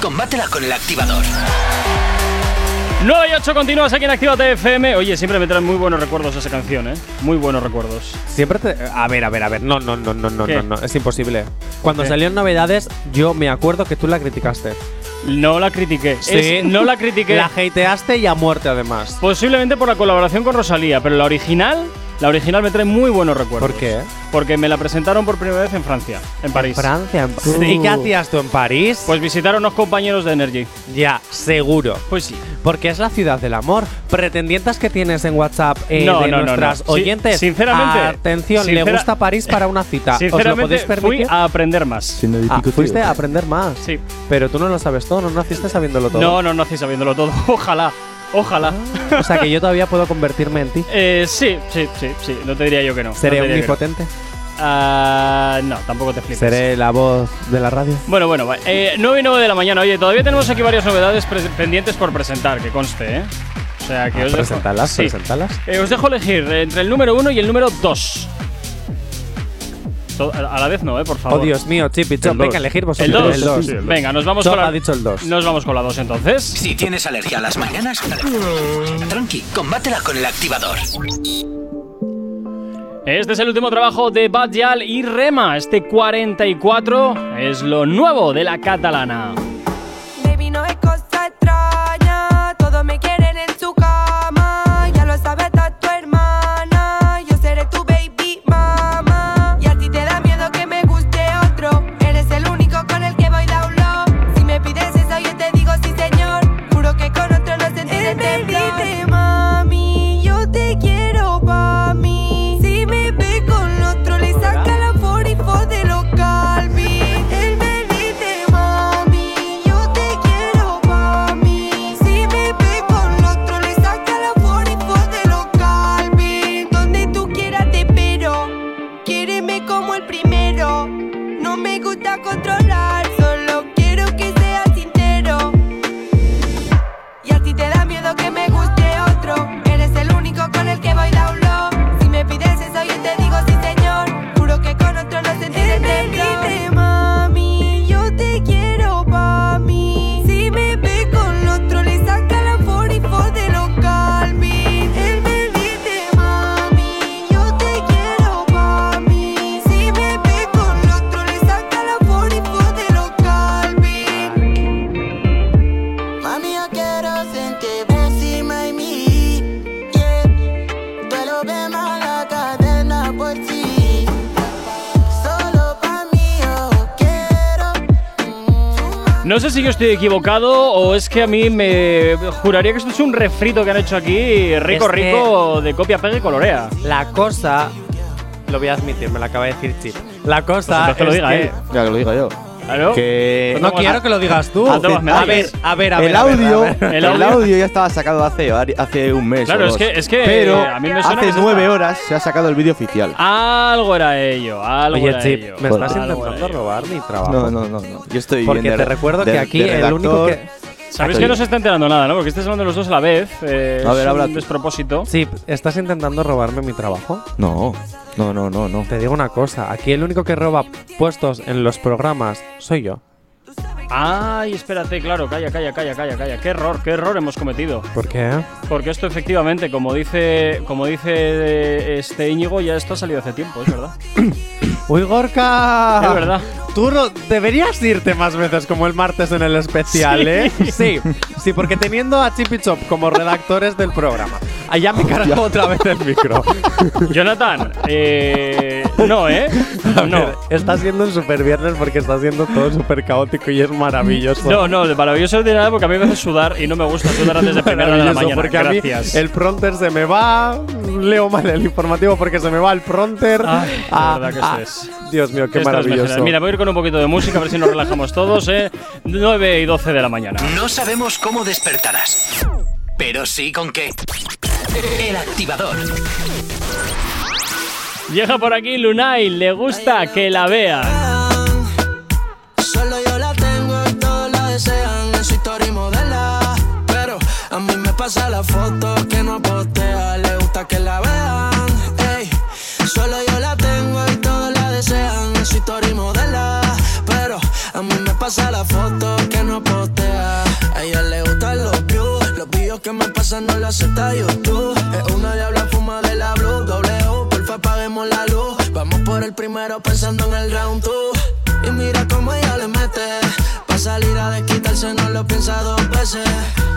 Combátela con el activador. 9 y 8 continúas aquí en Actívate FM. Oye, siempre me traen muy buenos recuerdos esa canción, ¿eh? Muy buenos recuerdos. Siempre te. A ver, a ver, a ver. No, no, no, no, no, ¿Qué? no, no. Es imposible. Cuando ¿Qué? salieron novedades, yo me acuerdo que tú la criticaste. No la critiqué. Sí. Es- no la critiqué. La hateaste y a muerte, además. Posiblemente por la colaboración con Rosalía, pero la original, la original me trae muy buenos recuerdos. ¿Por qué? Porque me la presentaron por primera vez en Francia, en París. Francia. en- ¿Y qué hacías tú en París? Pues visitar a unos compañeros de Energy. Ya, seguro. Pues sí. Porque es la ciudad del amor. Pretendientes que tienes en WhatsApp eh, No, de no, no, nuestras no. Oyentes. sinceramente- Atención, le sincera- gusta París para una cita. ¿Os lo Sinceramente, podéis fui permitir? a aprender más. Ah, fuiste a aprender más. Sí. Pero tú no lo sabes todo, no naciste sabiéndolo todo. No, no nací sabiéndolo todo. Ojalá. Ojalá. O sea que yo todavía puedo convertirme en ti. Eh, sí, sí, sí, sí. No te diría yo que no. Seré no omnipotente. Ah, no, tampoco te flipes. Seré la voz de la radio. Bueno, bueno, eh, 9 y 9 de la mañana. Oye, todavía tenemos aquí varias novedades pendientes por presentar, que conste, ¿eh? O sea, que Ah, os dejo. preséntalas, Sí. preséntalas. Eh, os dejo elegir entre el número 1 y el número 2. A la vez no, ¿eh? Por favor. Oh, Dios mío, Chip y Chop. El Venga, elegir El vosotros. 2. El dos. Venga, nos vamos Chop con la. ha dicho el 2. Nos vamos con la 2 entonces. Si tienes alergia a las mañanas, tranqui, combátela con el activador. Este es el último trabajo de Badjal y Rema. Este 44 es lo nuevo de la catalana. El primero. No me gusta controlar, si yo estoy equivocado o es que a mí me juraría que esto es un refrito que han hecho aquí, rico, Es que- rico, de copia, pega y colorea. La cosa. Lo voy a admitir, me lo acaba de decir Chip. La cosa. Pues entonces que lo es diga que- él. Ya que lo diga yo. Claro. Que No quiero que lo digas tú. A ver, a ver, a ver. el a ver, audio, el, audio ya estaba sacado hace, hace un mes. Claro, o es dos. que- es que, Pero eh, a mí me suena hace nueve está- horas se ha sacado el vídeo oficial. Algo era ello, algo Oye, era Chip, ello. ¿me estás intentando robar mi trabajo? No, no, no, no. Yo estoy Porque bien te recuerdo de- que aquí el único que. Sabes Estoy que no se está enterando nada, ¿no? Porque estáis hablando los dos a la vez. eh, A ver, es habla un tú. despropósito. Sí, ¿estás intentando robarme mi trabajo? No, no, no, no, no. Te digo una cosa, aquí el único que roba puestos en los programas soy yo. Ay, espérate, claro, calla, calla, calla, calla, calla. Qué error, qué error hemos cometido. ¿Por qué? Porque esto efectivamente, como dice, como dice eh, este Íñigo, ya esto ha salido hace tiempo, es verdad. ¡Uy, Gorka! Es verdad. Tú no- deberías irte más veces como el martes en el especial, Sí. ¿eh? Sí, sí, porque teniendo a Chip y Chop como redactores del programa, allá me cargo otra vez el micro. Jonathan, eh, no, ¿eh? A No. ver, está siendo un super viernes porque está siendo todo súper caótico y es maravilloso. No, no, de maravilloso tiene nada porque a mí me hace sudar y no me gusta sudar antes de primera de la mañana. porque a mí Gracias. el pronter se me va, leo mal el informativo porque se me va el pronter. Ay, de Ah, Dios mío, qué Esto maravilloso. Mira, voy a ir con un poquito de música a ver si nos relajamos todos, ¿eh? 9 y 12 de la mañana. No sabemos cómo despertarás, pero sí con qué. El activador. Llega por aquí Lunay, le gusta que la vean. Solo yo la tengo todos la desean en su historia y modela. Pero a mí me pasa la foto que no postea, pasan no lo acepta YouTube. Es una diabla fuma de la blue, doble U, porfa apaguemos la luz. Vamos por el primero pensando en el round two. Y mira cómo ella le mete. Pa' salir a desquitarse no lo piensa dos veces.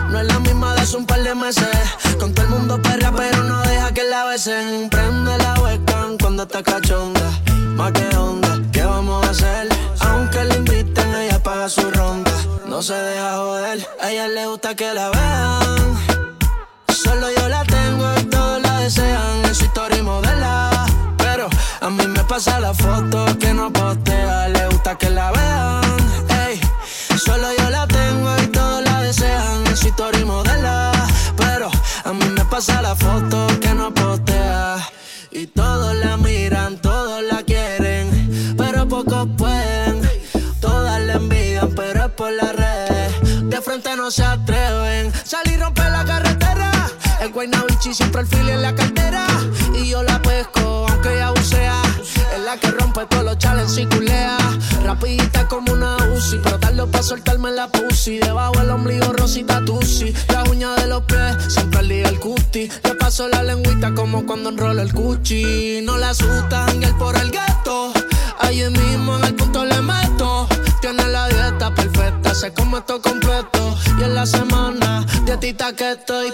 No es la misma de un par de meses. Con todo el mundo perra, pero no deja que la besen. Prende la webcam cuando está cachonda. Más que onda, ¿qué vamos a hacer? Aunque le inviten, ella paga su ronda. No se deja joder, a ella le gusta que la vean. Pasa la foto que no postea. Le gusta que la vean. Ey, solo yo la tengo y todos la desean. En su historia modela. Pero a mí me pasa la foto que no postea. Y todos la miran, todos la quieren. Pero pocos pueden. Todas la envidian, pero es por las redes. De frente no se atreven. Salí y romper la carretera. El Guaynabichi siempre el fili en la cartera. Rapidita como una Uzi. Pero tarde para soltarme la pussy. Debajo el ombligo rosita tusi. Las uñas de los pies, siempre al el cuti. Le paso la lengüita como cuando enrolo el cuchi. No la asustan el por el gueto. Allí mismo en el punto le meto. Tiene la dieta perfecta, se come todo completo. Y en la semana, dietita que estoy.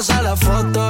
Pasa la foto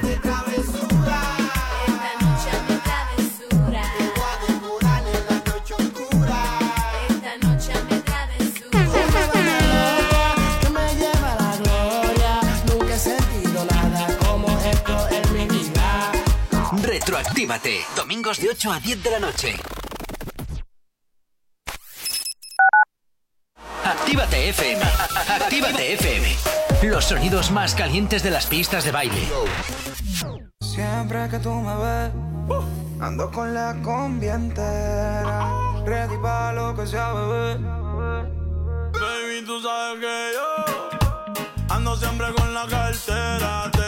Retroactívate. Domingos de 8 a 10 de la noche. Actívate FM. Actívate FM. Los sonidos más calientes de las pistas de baile. Siempre que tú me ves, ando con la combi entera. Ready pa' lo que sea, bebé. Baby, tú sabes que yo ando siempre con la cartera.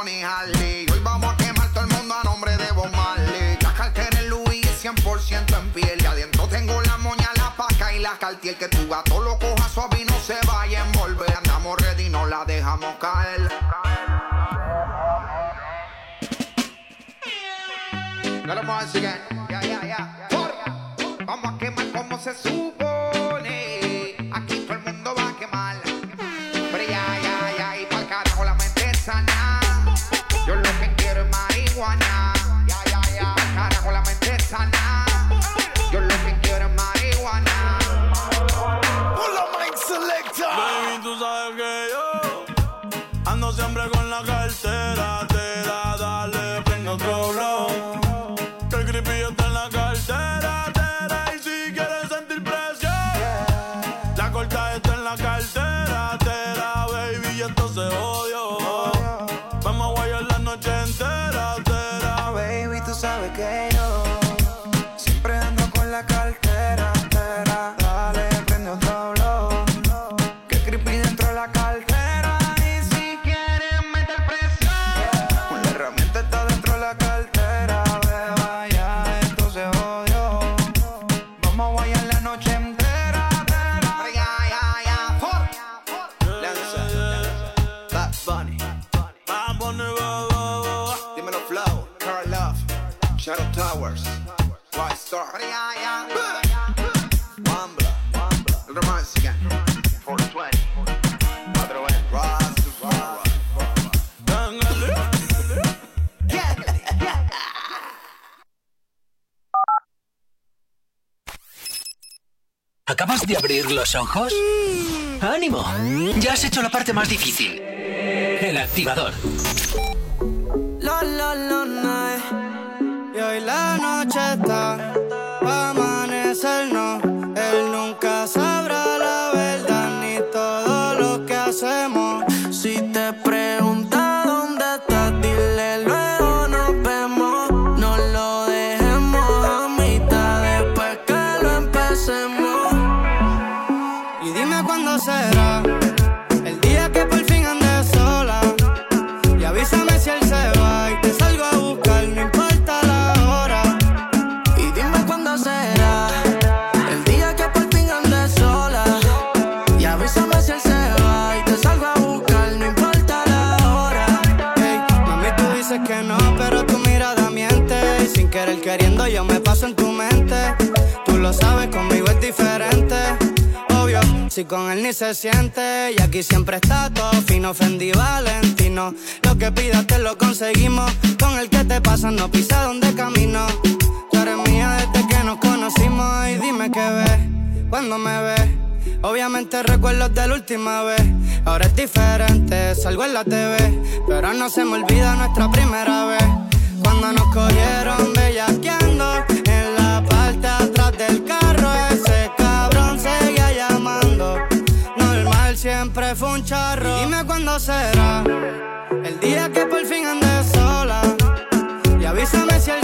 Harley. Hoy vamos a quemar todo el mundo a nombre de Bob Marley. La cartera es 100% en piel. Y adentro tengo la moña, la paca y la Cartier que tu gato lo coja suave y no se vaya a envolver. Andamos ready, no la dejamos caer. Dale más again. Ya, ya, ya. For- Vamos a quemar como se supone. Ojos? ¡Ánimo! Ya has hecho la parte más difícil. El activador. Si con él ni se siente. Y aquí siempre está todo fino, ofendí Valentino. Lo que pidas te lo conseguimos. Con el que te pasa, no pisa donde camino. Tú eres mía desde que nos conocimos. Y dime qué ves cuando me ves. Obviamente recuerdos de la última vez. Ahora es diferente, salgo en la TV. Pero no se me olvida nuestra primera vez. Cuando nos cogieron bellaqueando en la parte atrás del carro, dime cuándo será el día que por fin ande sola. Y avísame si él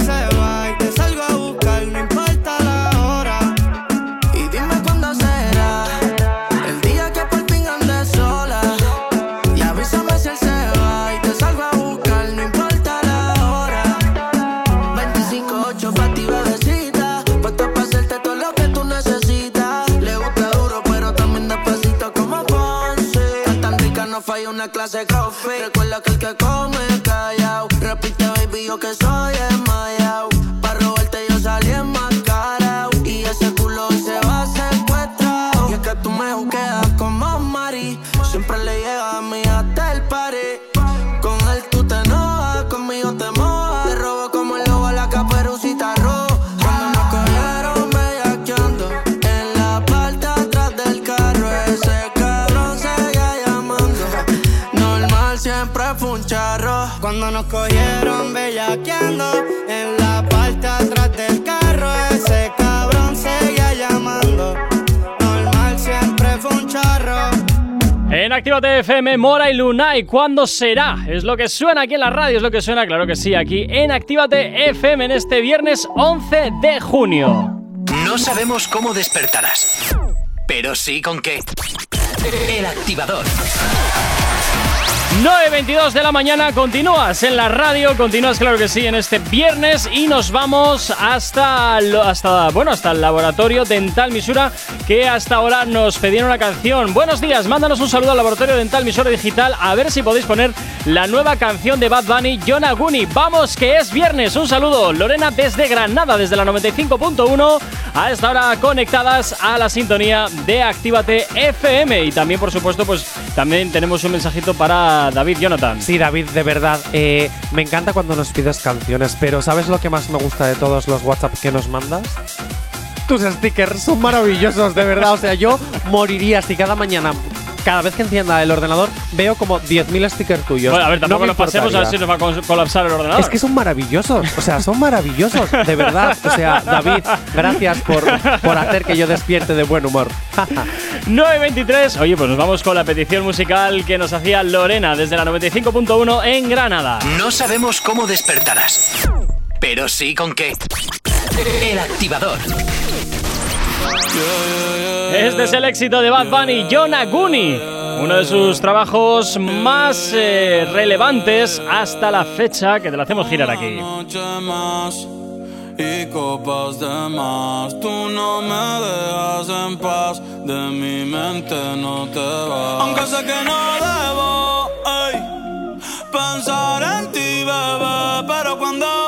clase coffee. Recuerda que el que come callao. Repite, baby, yo que soy desmayao. Bellaqueando en la parte atrás del carro, ese cabrón seguía llamando. Normal siempre fue un charro. En Actívate FM, Mora y Lunay, ¿cuándo será? Es lo que suena aquí en la radio, es lo que suena, claro que sí, aquí en Actívate FM en este viernes 11 de junio. No sabemos cómo despertarás, pero sí con qué. El activador. 9.22 de la mañana, continúas en la radio, continúas claro que sí en este viernes y nos vamos hasta, hasta, bueno, hasta el laboratorio dental Misura que hasta ahora nos pedían una canción. Buenos días, mándanos un saludo al laboratorio dental Misura Digital a ver si podéis poner la nueva canción de Bad Bunny, Yonaguni. Vamos que es viernes, un saludo. Lorena desde Granada, desde la 95.1 a esta hora conectadas a la sintonía de Actívate FM y también por supuesto pues también tenemos un mensajito para David Jonathan. Sí, David, de verdad, eh, me encanta cuando nos pides canciones, pero ¿sabes lo que más me gusta de todos los WhatsApp que nos mandas? Tus stickers son maravillosos, de verdad. O sea, yo moriría si cada mañana, cada vez que encienda el ordenador, veo como 10.000 stickers tuyos. Bueno, a ver, tampoco No nos pasemos a ver si nos va a col- colapsar el ordenador. Es que son maravillosos, o sea, son maravillosos, de verdad. O sea, David, gracias por, por hacer que yo despierte de buen humor. 9.23. Oye, pues nos vamos con la petición musical que nos hacía Lorena desde la 95.1 en Granada. No sabemos cómo despertarás, pero sí con qué. El activador. Este es el éxito de Bad Bunny, Yonaguni. Uno de sus trabajos más eh, relevantes hasta la fecha que te lo hacemos girar aquí. y copas de más. Tú no me dejas en paz, de mi mente no te vas. Aunque sé que no debo ey, pensar en ti, bebé, pero cuando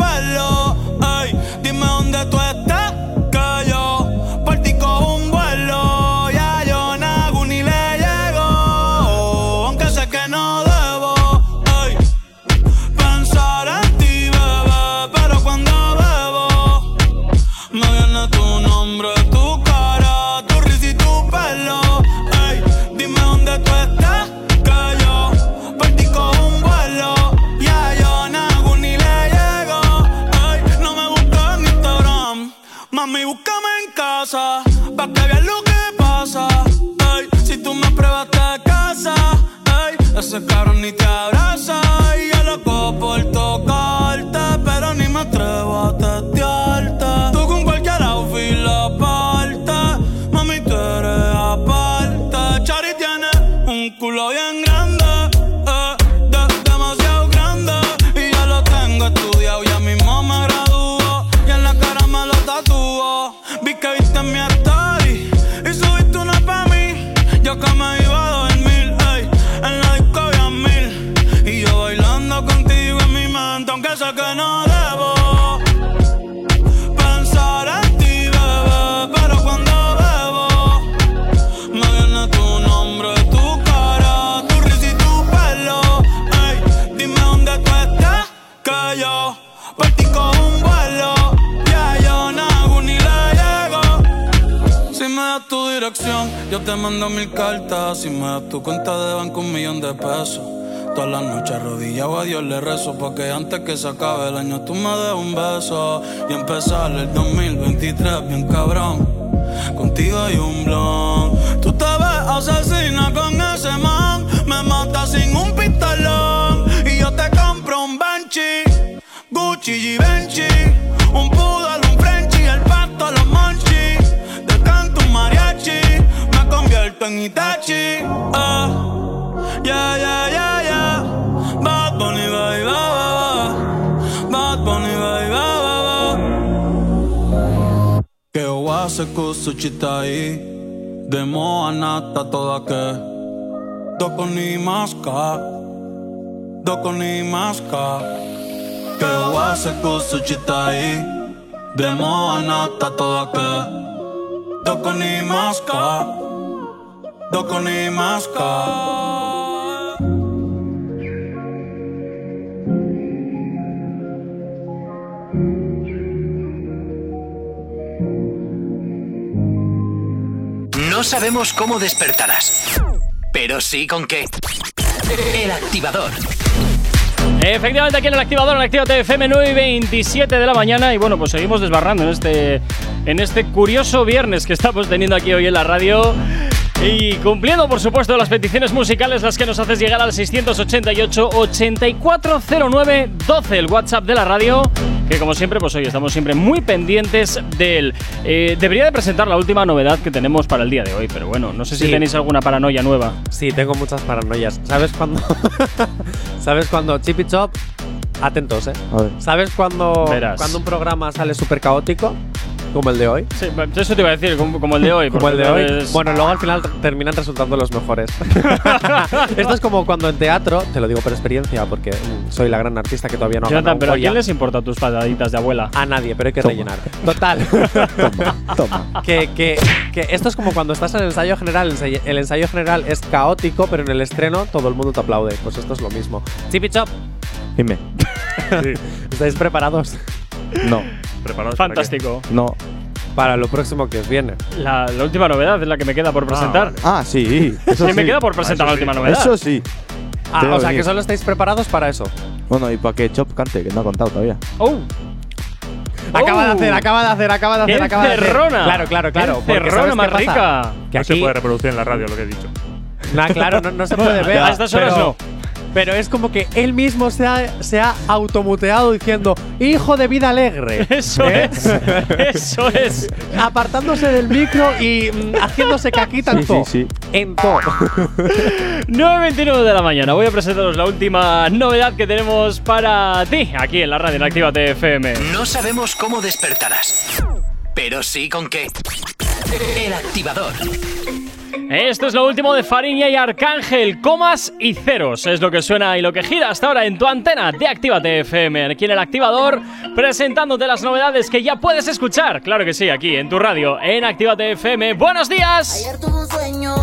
Porque antes que se acabe el año tú me des un beso Y empezar el 2023 bien cabrón Contigo hay un blon Tú te ves asesina con ese man Me mata sin un pistolón Y yo te compro un Benchi Gucci y Benchi Un poodle, un Frenchie El pasto, los monchis Te canto un mariachi Me convierto en Itachi. Yeah, yeah, yeah, yeah. Wase kusuchitai Demo anata toda que. Doko ni maska Doko ni maska Que wase kusuchitai Demo anata toda que. Doko ni maska Doko ni maska sabemos cómo despertarás, pero sí con qué. El activador. Efectivamente, aquí en el activador, en Actívate FM 9 y 27 de la mañana. Y bueno, pues seguimos desbarrando en este, en este curioso viernes que estamos teniendo aquí hoy en la radio. Y cumpliendo, por supuesto, las peticiones musicales, las que nos haces llegar al 688-8409-12, el WhatsApp de la radio, que como siempre, pues hoy estamos siempre muy pendientes de él. Eh, debería de presentar la última novedad que tenemos para el día de hoy, pero bueno, no sé si tenéis alguna paranoia nueva. Sí, tengo muchas paranoias. ¿Sabes cuándo? ¿Sabes cuándo Chip y Chop? Atentos, ¿eh? ¿Sabes cuándo, cuando un programa sale súper caótico? Como el de hoy. Sí, eso te iba a decir, como, como el de hoy. Como el de hoy. es- Bueno, luego al final terminan resultando los mejores. Esto es como cuando en teatro, te lo digo por experiencia, porque mm, soy la gran artista que todavía no ha Jonathan, ganado un pero ¿a quién les importa tus pataditas de abuela? A nadie, pero hay que Toma. rellenar. Total. Que, que, que esto es como cuando estás en el ensayo general. El ensayo, general es caótico, pero en el estreno todo el mundo te aplaude. Pues esto es lo mismo. Chippy Chop, Dime. ¿estáis preparados? No. Preparados Fantástico. No. Para lo próximo que os viene. La, la última novedad es la que me queda por presentar. Ah, sí. Eso Sí, me sí. queda por presentar la última novedad. Eso sí. Ah, va o sea, venir. que solo estáis preparados para eso. Bueno, y para que Chop cante, que no ha contado todavía. ¡Oh! Acaba de Oh. hacer, acaba de hacer, acaba de ¡Qué hacer, acaba de hacer. Claro, claro, claro. ¡Qué porque encerrona ¿sabes más rica! Que No se puede reproducir en la radio lo que he dicho. Nah, claro, no, no se puede ver. A estas horas pero, pero es como que él mismo se ha, se ha automuteado diciendo hijo de vida alegre. Eso ¿Eh? es. Eso es. Apartándose del micro y mm, haciéndose caquita en Sí, todo. sí, sí. En todo. 9.29 de la mañana. Voy a presentaros la última novedad que tenemos para ti aquí en la radio en Actívate FM. No sabemos cómo despertarás, pero sí con qué. El activador. Esto es lo último de Fariña y Arcángel, comas y ceros. Es lo que suena y lo que gira hasta ahora en tu antena de Actívate FM. Aquí en el activador, presentándote las novedades que ya puedes escuchar. Claro que sí, aquí en tu radio, en Actívate FM. ¡Buenos días! Ayer tuve un sueño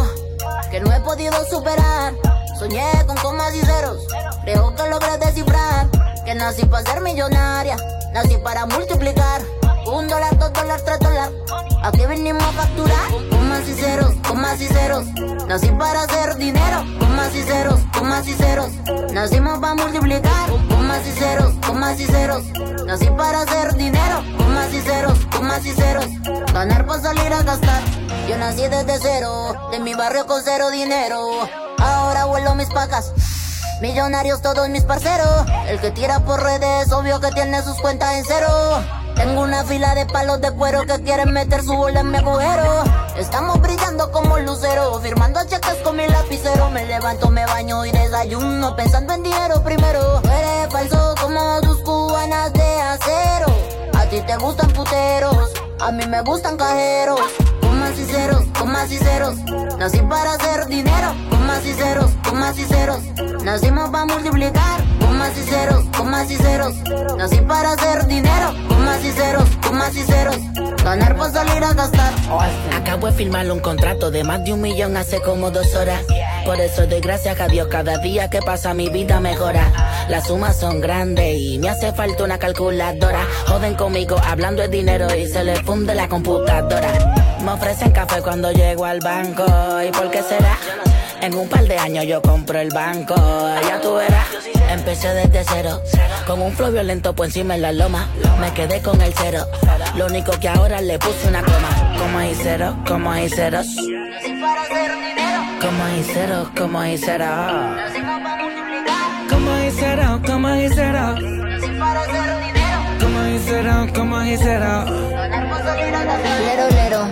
que no he podido superar. Soñé con comas y ceros, creo que logré descifrar. Que nací para ser millonaria, nací para multiplicar. Un dólar, dos dólares, tres dólares. Aquí venimos a facturar. Comas y ceros, comas y ceros. Nací para hacer dinero. Comas y ceros, comas y ceros. Nacimos para multiplicar. Comas y ceros, comas y ceros. Nací para hacer dinero. Comas y ceros, comas y ceros. Ganar para salir a gastar. Yo nací desde cero, de mi barrio con cero dinero. Ahora vuelo mis pacas. Millonarios todos mis parceros. El que tira por redes, obvio que tiene sus cuentas en cero. Tengo una fila de palos de cuero que quieren meter su bola en mi agujero. Estamos brillando como lucero, firmando cheques con mi lapicero. Me levanto, me baño y desayuno, pensando en dinero primero. Tú eres falso como tus cubanas de acero. A ti te gustan puteros, a mí me gustan cajeros. Comas y ceros, comas y ceros. Nací para hacer dinero. Comas y ceros, comas y ceros. Nacimos para multiplicar. Comas y ceros, comas y ceros. Nací para hacer dinero. Comas y ceros, comas y ceros. Ganar para salir a gastar. Acabo de firmar un contrato de más de un millón hace como dos horas. Por eso doy gracias a Dios cada día que pasa mi vida mejora. Las sumas son grandes y me hace falta una calculadora. Joden conmigo hablando de dinero y se les funde la computadora. Me ofrecen café cuando llego al banco. ¿Y por qué será? En un par de años yo compro el banco. Ya tú verás. Empecé desde cero. Con un flow violento por encima en la loma. Me quedé con el cero. Lo único que ahora le puse una coma. Como hay cero, como hay ceros. Como hay cero, como hay cero. Como hay cero, como hay cero. Como hay cero, como hay cero.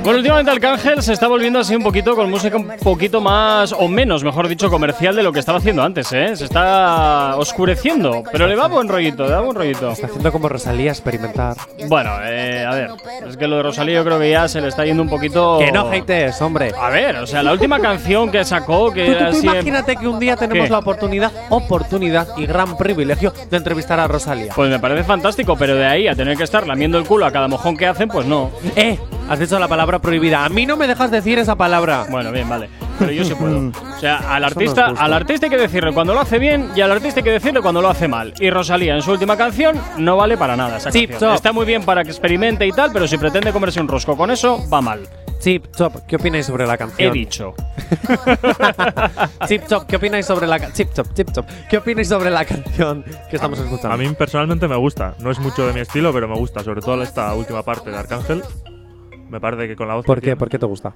Bueno, últimamente Arcángel se está volviendo así un poquito con música un poquito más, o menos, mejor dicho, comercial de lo que estaba haciendo antes, ¿eh? Se está oscureciendo, pero le va buen rollito, le da buen rollito. Está haciendo como Rosalía experimentar. Bueno, eh, a ver, es que lo de Rosalía yo creo que ya se le está yendo un poquito... Que no hates, hombre. A ver, o sea, la última canción que sacó, que Tú, tú- así... imagínate que un día tenemos ¿Qué? la oportunidad, oportunidad y gran privilegio de entrevistar a Rosalía. Pues me parece fantástico, pero de ahí a tener que estar lamiendo el culo a cada mojón que hacen, pues no. ¡Eh! Has dicho la palabra prohibida. A mí no me dejas decir esa palabra. Bueno, bien, vale. Pero yo sí puedo. O sea, al no artista, justo. al artista hay que decirle cuando lo hace bien y al artista hay que decirle cuando lo hace mal. Y Rosalía en su última canción no vale para nada esa Chip canción. Chop. Está muy bien para que experimente y tal, pero si pretende comerse un rosco con eso, va mal. Chip Chop, ¿qué opináis sobre la He canción? dicho. Chip Chop, ¿qué opináis sobre la Chip Chop, Chip Chop, ¿qué opináis sobre la canción que estamos escuchando? A mí personalmente me gusta. No es mucho de mi estilo, pero me gusta. Sobre todo esta última parte de Arcángel. Me parece que con la voz. ¿Por que qué? tiene- ¿Por qué te gusta?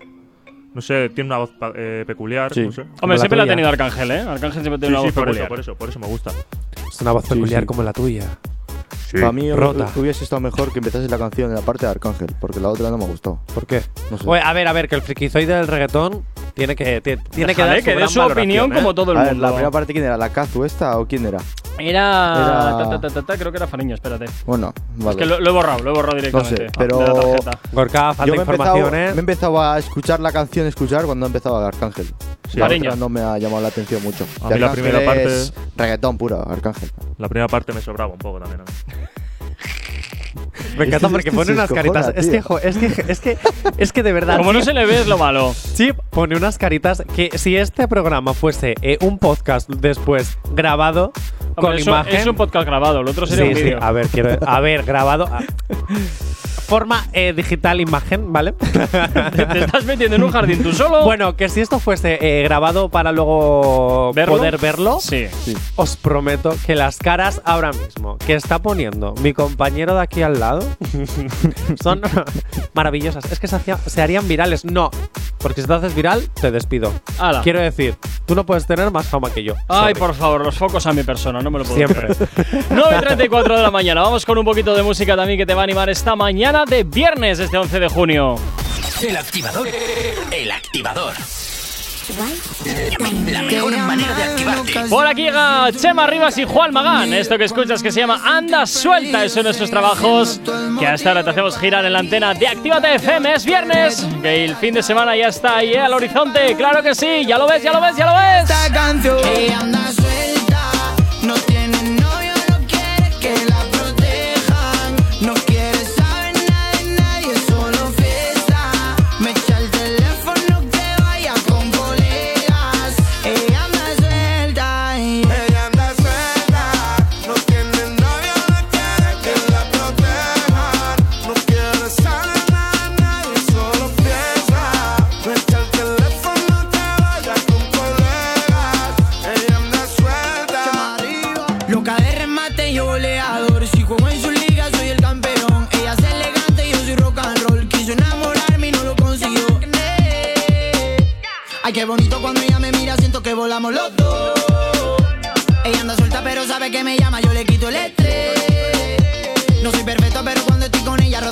No sé, tiene una voz eh, peculiar. Sí. No sé. Hombre, la siempre la ha tenido Arcángel, ¿eh? Arcángel siempre Sí, tiene una sí, voz por eso, peculiar. por eso, por eso me gusta. Es una voz Sí, peculiar sí. como la tuya. Para mí Rota. hubiese estado mejor que empezase la canción en la parte de Arcángel, porque la otra no me gustó. ¿Por qué? No sé. Oye, a ver, a ver, que el frikizoide del reggaetón tiene que, ti- tiene que dar que dé gran su opinión ¿eh? como todo el A ver, mundo. la primera parte, ¿quién era? ¿La Kazu esta o quién era? Era. Era- ta, ta, ta, ta, ta, creo que era Fariño, espérate. Bueno, vale. Es que lo, lo he borrado, lo he borrado no directamente. sé, de pero. la tarjeta. Gorka, falta Yo me información, ¿eh? me he empezado a escuchar la canción, escuchar cuando he empezado a Arcángel. Sí, la Cariño. otra no me ha llamado la atención mucho. A mí la primera parte- es reggaetón puro, Arcángel. La primera parte me sobraba un poco también. mí. Me encanta Este- porque este pone unas caritas. Es que, jo, es que, es que, es que de verdad. Como no se le ve es lo malo. Sí, pone unas caritas que si este programa fuese eh, un podcast después grabado con eso imagen. Es un podcast grabado, lo otro sería sí, un sí, vídeo. a ver, quiero, a ver, grabado. a- forma eh, digital imagen, ¿vale? Te estás metiendo en un jardín tú solo. Bueno, que si esto fuese eh, grabado para luego ¿Verlo? poder verlo, Sí. os prometo que las caras ahora mismo que está poniendo mi compañero de aquí al lado son maravillosas. Es que se, hacía- se harían virales. No, porque si te haces viral, te despido. Ala. Quiero decir, tú no puedes tener más fama que yo. Ay, Sorry. por favor, los focos a mi persona, no me lo puedo Siempre. creer. 9.34 de la mañana. Vamos con un poquito de música también que te va a animar esta mañana de viernes, este 11 de junio. El activador. El activador. La mejor manera de activarte. Por aquí llega Chema Rivas y Juan Magán. Esto que escuchas que se llama Anda Suelta es uno de nuestros trabajos que hasta ahora te hacemos girar en la antena de Actívate FM. Es viernes, que el fin de semana ya está ahí ¿eh? al horizonte. Claro que sí, ya lo ves, ya lo ves, ya lo ves. Esta canción Ella anda suelta, qué bonito cuando ella me mira, siento que volamos los dos. Ella anda suelta, pero sabe que me llama, yo le quito el estrés. No soy perfecto, pero cuando estoy con ella,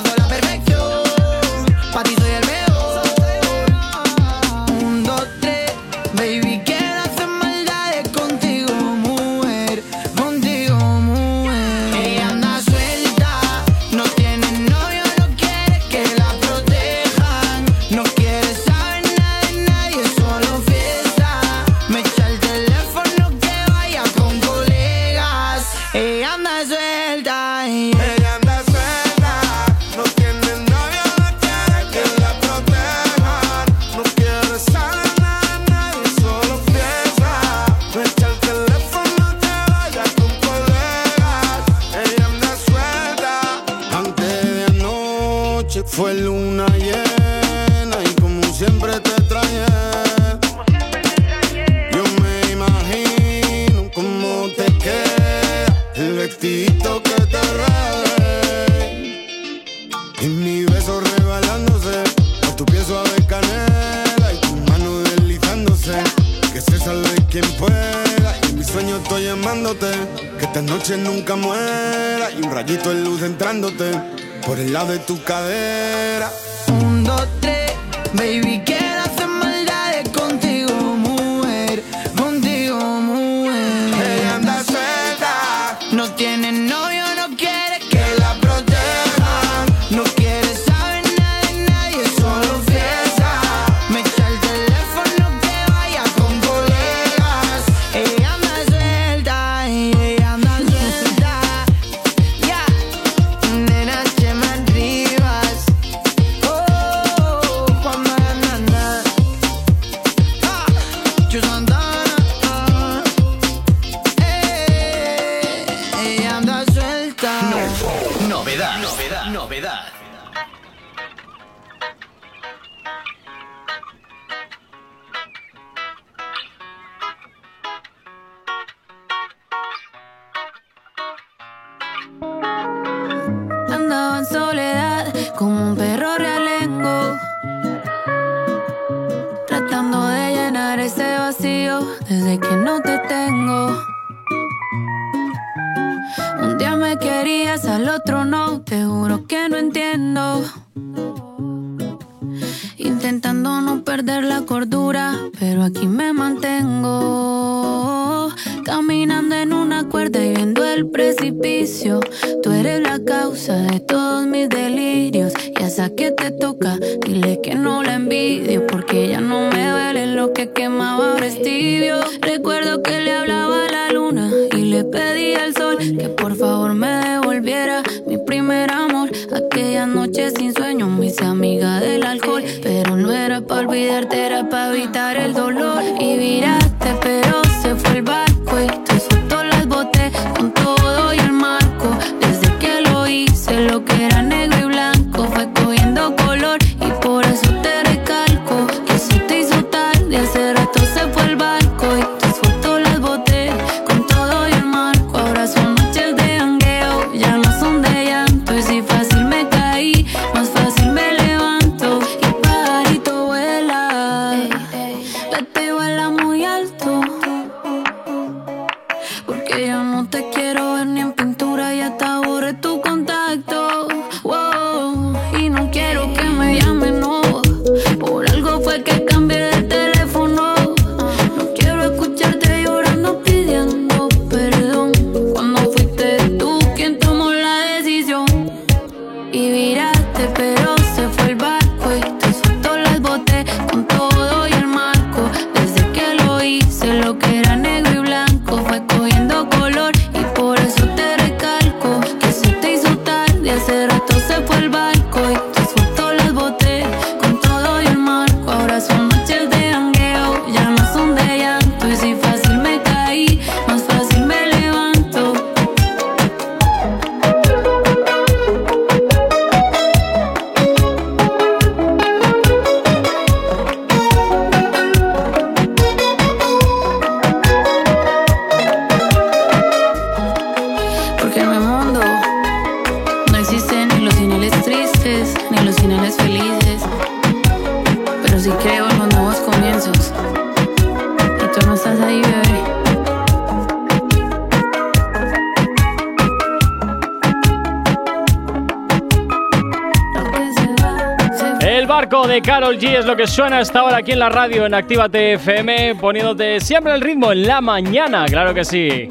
G es lo que suena hasta ahora aquí en la radio en Actívate FM, poniéndote siempre el ritmo en la mañana, claro que sí.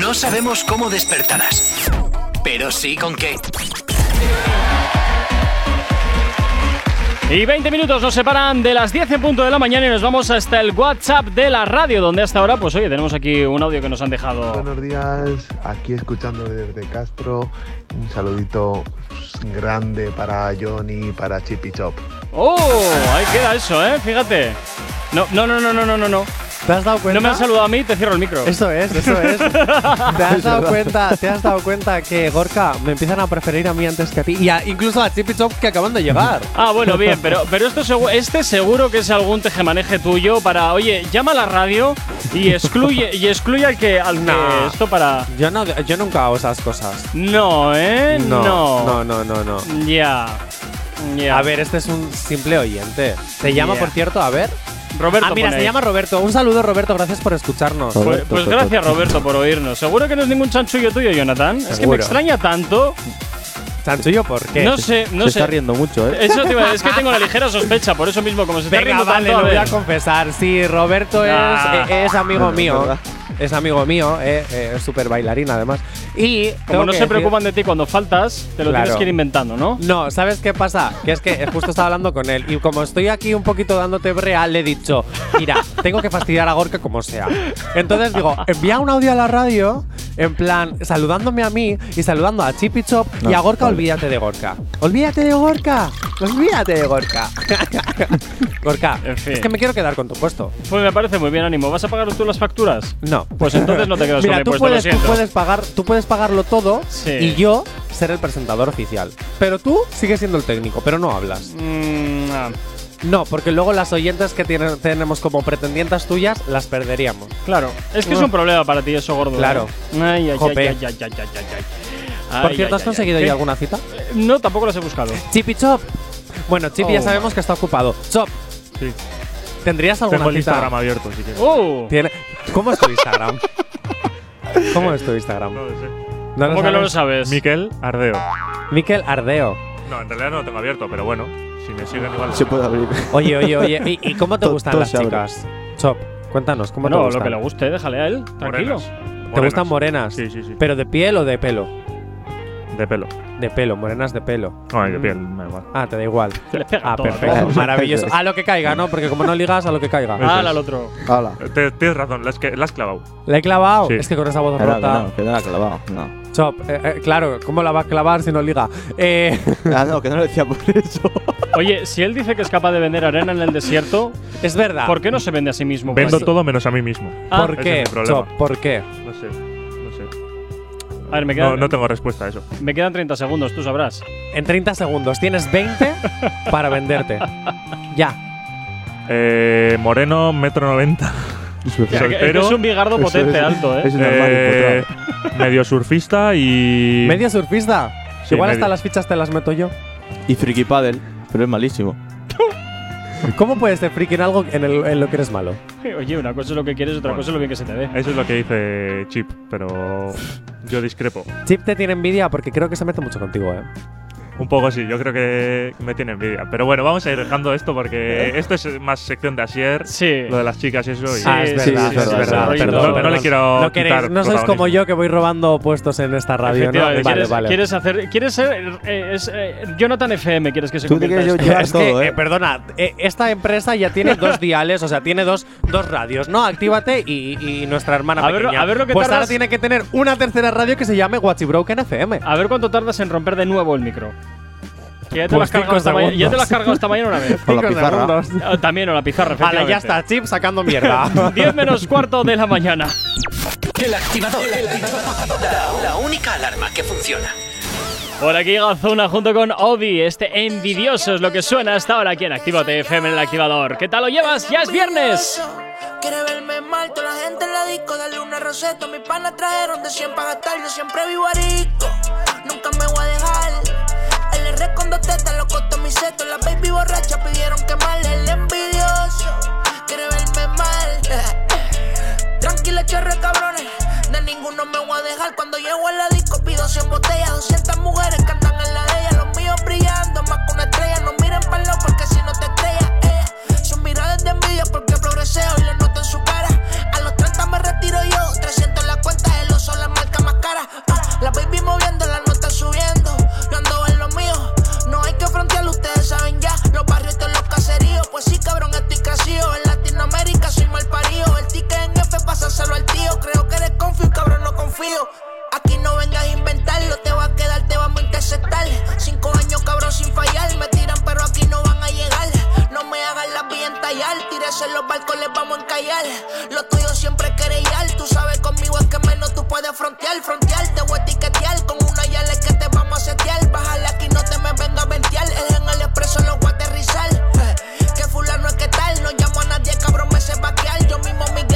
No sabemos cómo despertarás, pero sí con qué. Y 20 minutos nos separan de las 10 en punto de la mañana y nos vamos hasta el WhatsApp de la radio, donde hasta ahora, pues oye, tenemos aquí un audio que nos han dejado. Buenos días, aquí escuchando desde Castro. Un saludito grande para Johnny, para Chippy Chop. ¡Oh! Ahí queda eso, ¿eh? Fíjate. No, no, no, no, no, no, no, no. ¿Te has dado cuenta? No me has saludado a mí, te cierro el micro. Eso es, eso es. ¿Te has dado cuenta, te has dado cuenta que Gorka me empiezan a preferir a mí antes que a ti? Y a- incluso a Chippy Chop que acaban de llegar. Ah, bueno, bien, pero, pero esto este seguro que es algún tejemaneje tuyo para, oye, llama a la radio y excluye, y excluye al que, al que No. esto para. Yo no, yo nunca hago esas cosas. No, ¿eh? No, No. no, no, no, no. Ya. A ver, este es un simple oyente. ¿Te llama, por cierto? A ver. Roberto Ah, mira, se ahí. llama Roberto. Un saludo, Roberto. Gracias por escucharnos. Pues, pues gracias, Roberto, por oírnos. Seguro que no es ningún chanchullo tuyo, Jonathan. Es que me extraña tanto. ¿Chanchullo por qué? No sé, no Se sé. está riendo mucho, ¿eh? Eso te iba a- es que tengo la ligera sospecha, por eso mismo, como se está Venga, riendo vale, tanto, lo a voy a confesar. Sí, Roberto es, eh, es amigo mío. Es amigo mío, eh, eh, es súper bailarín además. Y Como no se decir- preocupan de ti cuando faltas, te lo Claro. tienes que ir inventando, ¿no? No, ¿sabes qué pasa? Que es que justo estaba hablando con él y como estoy aquí un poquito dándote brea, le he dicho, mira, tengo que fastidiar a Gorka como sea. Entonces digo, envía un audio a la radio, en plan, saludándome a mí y saludando a Chippy Chop y a Gorka, vale. olvídate de Gorka. Olvídate de Gorka. Olvídate de Gorka. Gorka, En fin. es que me quiero quedar con tu puesto. Pues me parece muy bien, ánimo. ¿Vas a pagar tú las facturas? No. Pues entonces no te quedas Mira, con mi tú puesto, puedes, lo tú siento. puedes pagar, tú puedes pagarlo todo Sí. y yo ser el presentador oficial. Pero tú sigues siendo el técnico, pero no hablas. Mm, ah, No, porque luego las oyentes que tienen- tenemos como pretendientes tuyas las perderíamos. claro, es que es un problema para ti eso, gordo. Claro. ¿eh? Ay, ay, Jope. ay, ay, ay, ay, ay, ay. Por cierto, ¿has conseguido ya alguna cita? No, tampoco las he buscado. Chippy Chop. Bueno, Chippy ya Oh, sabemos que está ocupado. Chop, Sí. ¿tendrías alguna Tengo el cita? Instagram abierto, si quieres. ¡Oh! ¿Cómo es tu Instagram? ¿Cómo es tu Instagram? No lo sé. ¿No ¿Cómo que no lo sabes? Miquel Ardeo. Miquel Ardeo. No, en realidad no lo tengo abierto, pero bueno, si me siguen igual. Se puede abrir. Oye, oye, oye. ¿Y, y cómo te gustan las chicas? Chop, cuéntanos, ¿cómo te No, gustan? lo que le guste, déjale a él. Tranquilo. Morenas. ¿Te gustan morenas? Sí, sí, sí. ¿Pero de piel o de pelo? De pelo. De pelo, morenas de pelo. No, de piel, me da igual. Ah, te da igual. Se les pega Ah, todo, perfecto. ¿no? Maravilloso. A lo que caiga, ¿no? Porque como no ligas, a lo que caiga. Es. al otro. Hala. Te- Tienes razón, la has, que- la has clavado. ¿La he clavado? Sí. Es que con esa voz que rota. no, que no la ha clavado. No. Chop, eh, eh, claro, ¿cómo la va a clavar si no liga? Eh, Ah, no, que no lo decía por eso. Oye, si él dice que es capaz de vender arena en el desierto, es verdad. ¿por qué no se vende a sí mismo? Vendo Pues- todo menos a mí mismo. Ah, ¿Por ese qué, es mi problema. Chop? ¿Por qué? No sé. A ver, me quedan, No, no tengo respuesta a eso. me quedan 30 segundos, tú sabrás. En 30 segundos tienes 20 para venderte. Ya. Eh, moreno, metro noventa. Ya, que- Soltero. es un bigardo potente es- alto, ¿eh? Es normal, eh, medio surfista y. ¿Medio surfista? Sí, Igual medio. hasta las fichas te las meto yo. Y friki paddle, pero es malísimo. ¿Cómo puedes ser friki en algo en, el- en lo que eres malo? Oye, una cosa es lo que quieres, otra Bueno. cosa es lo bien que se te dé. Eso es lo que dice Chip, pero yo discrepo. Chip te tiene envidia porque creo que se mete mucho contigo, ¿eh? Un poco sí, yo creo que me tiene envidia. Pero bueno, vamos a ir dejando esto porque esto es más sección de Asier, Sí. lo de las chicas y eso. y- ah, es verdad, sí, es verdad. sí, Perdón, rollito. perdón, No, le quiero No, queréis- quitar no sois como yo que voy robando puestos en esta radio, ¿no? Vale, ¿quieres, vale. quieres hacer, quieres ser eh, es, eh, Jonathan FM, quieres que se Tú quieres Es todo, que, ¿eh? eh, perdona, eh, esta empresa ya tiene dos diales, o sea, tiene dos, dos radios, ¿no? Actívate y, y nuestra hermana A ver- pequeña. a ver lo que Pues ahora tardas- tiene que tener una tercera radio que se llame Watchy Broken FM. A ver cuánto tardas en romper de nuevo el micro. Que ya te, Pues lo has cargado esta mañana, ya te lo has segundos. cargado esta mañana una vez. Con la pizarra. segundos. Ah, También o la pizarra, Vale, ya está, Chip sacando mierda. 10 menos cuarto de la mañana. El activador. La, la única alarma que funciona. Por aquí Gazuna junto con Obi. Este envidioso es lo que suena hasta ahora aquí en Actívate FM en el activador. ¿Qué tal lo llevas? ¡Ya es viernes! Quiere verme mal, toda la gente en la disco, darle una receta. Mis panas trajeron de 100 para gastar, yo siempre vivo arico. Nunca me voy a dejar. Dos tetas lo costó mi seto. La baby borracha pidieron que mal el envidioso. Quiere verme mal. Tranquila, chorre cabrones. De ninguno me voy a dejar. Cuando llego a la disco pido 100 botellas. 200 mujeres que andan en la de ella. Los míos brillando más que una estrella. No miren para lado porque si no te estrellas, ella. Son miradas de envidia porque progresé y lo noto en su cara. A los 30 me retiro yo. 300 en la cuenta, el oso la marca más cara. Ah, la baby moviendo, la Pues sí, cabrón, estoy crecido. En Latinoamérica soy mal parido. El ticket en F, pásaselo al tío. Creo que eres confío, cabrón, no confío. Aquí no vengas a inventarlo, te va a quedar, te vamos a interceptar. Cinco años, cabrón, sin fallar. Me tiran, pero aquí no van a llegar. No me hagan la vía en tallar. Tírese en los barcos, les vamos a encallar. Lo tuyo siempre es querellar. Tú sabes conmigo es que menos tú puedes frontear. Frontear, te voy a etiquetear. Con una yale que te vamos a setear. Bájale aquí, no te me venga a ventear. El en el expreso lo sé vaquear. Yo mismo mi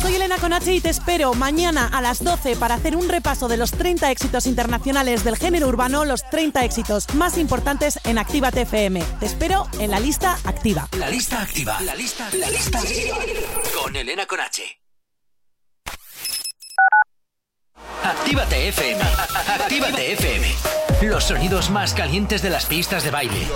soy Elena Conache y te espero mañana a las 12 para hacer un repaso de los 30 éxitos internacionales del género urbano, los 30 éxitos más importantes en Activa TFM. Te espero en la lista activa. La lista activa. La lista, la lista activa. Con Elena Conache. Actívate FM. Actívate FM. Los sonidos más calientes de las pistas de baile.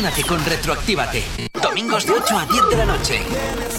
Emocionate con Retroactívate. Domingos de 8 a 10 de la noche.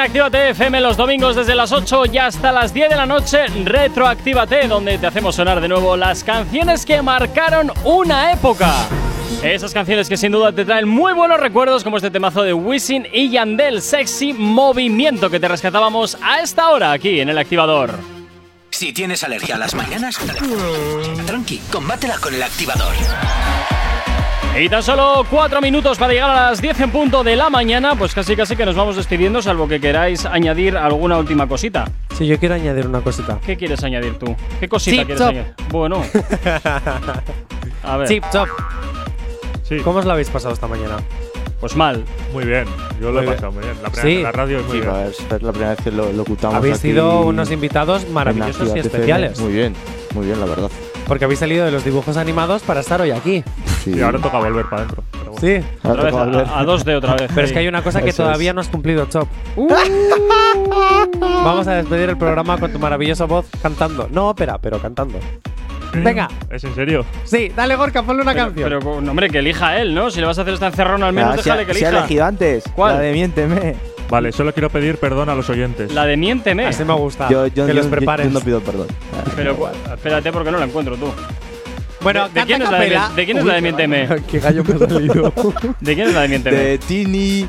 En Actívate FM los domingos desde las 8 y hasta las 10 de la noche, Retroactívate, donde te hacemos sonar de nuevo las canciones que marcaron una época. Esas canciones que sin duda te traen muy buenos recuerdos, como este temazo de Wisin y Yandel, Sexy Movimiento, que te rescatábamos a esta hora aquí en el activador. Si tienes alergia a las mañanas, tranqui, combátela con el activador. Y tan solo cuatro minutos para llegar a las 10 en punto de la mañana, pues casi casi que nos vamos despidiendo, salvo que queráis añadir alguna última cosita. Sí, yo quiero añadir una cosita. ¿Qué quieres añadir tú? ¿Qué cosita Chip quieres añadir? Bueno. A ver. Chip Chop. ¿Cómo os lo habéis pasado esta mañana? Pues mal. Muy bien, yo lo he Muy bien. pasado muy bien. La, primera, Sí. la radio es muy Sí, bien. es la primera vez que lo locutamos. Habéis aquí sido unos invitados maravillosos y especiales. Muy bien, muy bien, la verdad. Porque habéis salido de los dibujos animados para estar hoy aquí. Sí. Y ahora toca volver para adentro. bueno. Sí. Ahora Otra vez, toca volver. a, a dos de otra vez. Pero es que hay una cosa que Eso todavía es. no has cumplido, Chop. Vamos a despedir el programa con tu maravillosa voz cantando. No ópera, pero cantando. Venga. ¿Es en serio? Sí, dale Gorka, ponle una Pero, canción. pero, no, hombre, que elija él, ¿no? Si le vas a hacer esta encerrona, al menos Ah, déjale se, que ha- se ha elija. elegido antes. ¿Cuál? La de Miénteme. Vale, solo quiero pedir perdón a los oyentes. La de Miénteme. Así me gusta. Yo, yo, que yo- los prepares. yo no pido perdón. Pero espérate porque no la encuentro tú. Bueno, ¿De, quién, es la de, de quién es la de Miénteme? Qué gallo me ha salido. ¿De quién es la de Miénteme? De Tini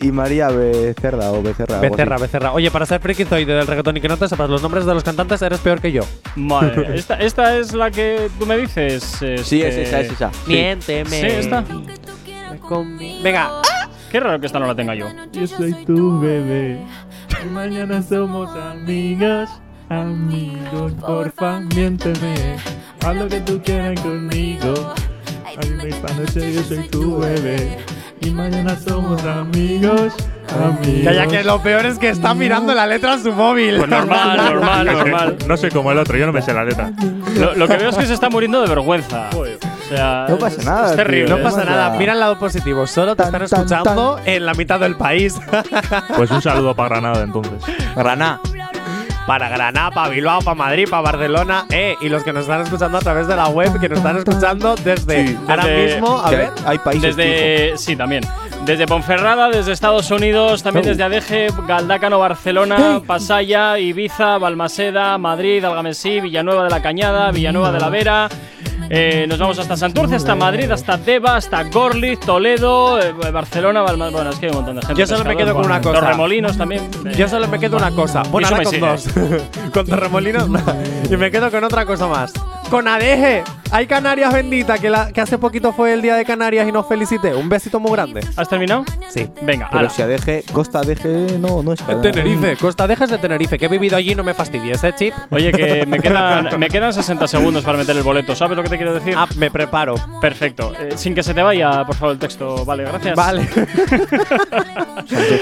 y María Becerra o Becerra. Becerra. Becerra. Oye, para ser frikizoide del reggaetón y que no te sepas los nombres de los cantantes, eres peor que yo. Madre, ¿esta, esta es la que tú me dices. Sí, es este- esa, es esa. Miénteme. Sí, esta. Venga. Qué raro que esta no la tenga yo. Yo soy tu bebé. Mañana somos amigas. Amigos, porfa, miénteme. Haz lo que tú quieras conmigo. Ay, esta noche yo soy tu bebé. Y mañana somos amigos. Amigos. Calla, que lo peor es que está mirando la letra en su móvil. Pues normal, normal, normal. No soy como el otro, yo no me sé la letra. Lo, lo que veo es que se está muriendo de vergüenza. O sea, No pasa nada, Es terrible. tío, No pasa Venga. nada, mira el lado positivo. Solo te están tan, escuchando en la mitad del país. Pues un saludo para Granada entonces. Granada. Para Granada, para Bilbao, para Madrid, para Barcelona. Eh, y los que nos están escuchando a través de la web, que nos están escuchando desde ahora Desde- mismo. A ver. hay países. Desde, sí, también. Desde Ponferrada, desde Estados Unidos, también desde Adeje, Galdácano, Barcelona, Pasaya, Ibiza, Balmaseda, Madrid, Algamesí, Villanueva de la Cañada, Villanueva de la Vera. Eh, nos vamos hasta Santurce, hasta Madrid, hasta Deva, hasta Gorlitz, Toledo, eh, Barcelona, Balma- bueno, es que hay un montón de gente. Yo solo me quedo con una cosa. Torremolinos también. eh, Yo solo me quedo una cosa. Bueno, Eso ahora con dos. con Torremolinos. no. y me quedo con otra cosa más. Con Adeje. Hay Canarias bendita, que, la, que hace poquito fue el día de Canarias y nos felicité. Un besito muy grande. ¿Has terminado? Sí. Venga, Pero ala. si Adeje, Costa Adeje, no, no es En Tenerife, Costa Adeje es de Tenerife, que he vivido allí no me fastidies, ¿eh, Chip? Oye, que me quedan, me quedan 60 segundos para meter el boleto. ¿Sabes lo que te quiero decir? Ah, me preparo. Perfecto. Eh, sin que se te vaya, por favor, el texto. Vale, gracias. Vale.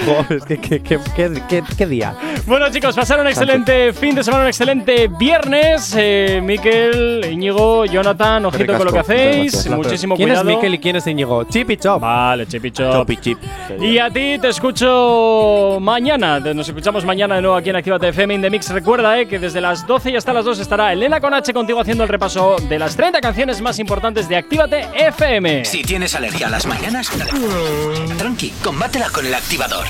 Joder, ¿qué, qué, qué, qué- qué- qué día? Bueno, chicos, pasaron un excelente fin de semana, un excelente viernes. Eh, Miquel, Íñigo, Jonathan, ojito con lo que hacéis. Muchísimo ¿Quién cuidado. es Mikel y quién es Íñigo? Chip y Chop. Vale, chip y chop. Chop y chip. Y a ti te escucho mañana. Nos escuchamos mañana de nuevo aquí en Actívate FM in the Mix. Recuerda eh, que desde las 12 y hasta las 2 estará Elena con H contigo haciendo el repaso de las 30 canciones más importantes de Actívate FM. Si tienes alergia a las mañanas, tranqui, combátela con el activador.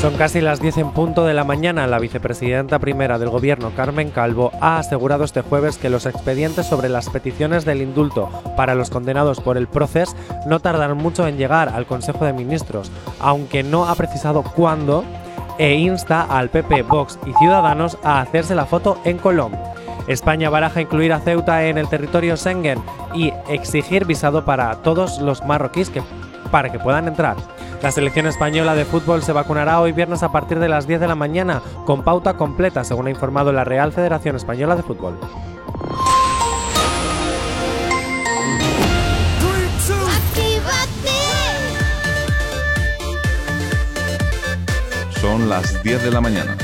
Son casi las 10 en punto de la mañana. La vicepresidenta primera del gobierno, Carmen Calvo, ha asegurado este jueves que los expedientes sobre las peticiones del indulto para los condenados por el proceso no tardarán mucho en llegar al Consejo de Ministros, aunque no ha precisado cuándo, e insta al PP, Vox y Ciudadanos a hacerse la foto en Colón. España baraja incluir a Ceuta en el territorio Schengen y exigir visado para todos los marroquíes que, para que puedan entrar. La selección española de fútbol se vacunará hoy viernes a partir de las 10 de la mañana, con pauta completa, según ha informado la Real Federación Española de Fútbol. Son las 10 de la mañana.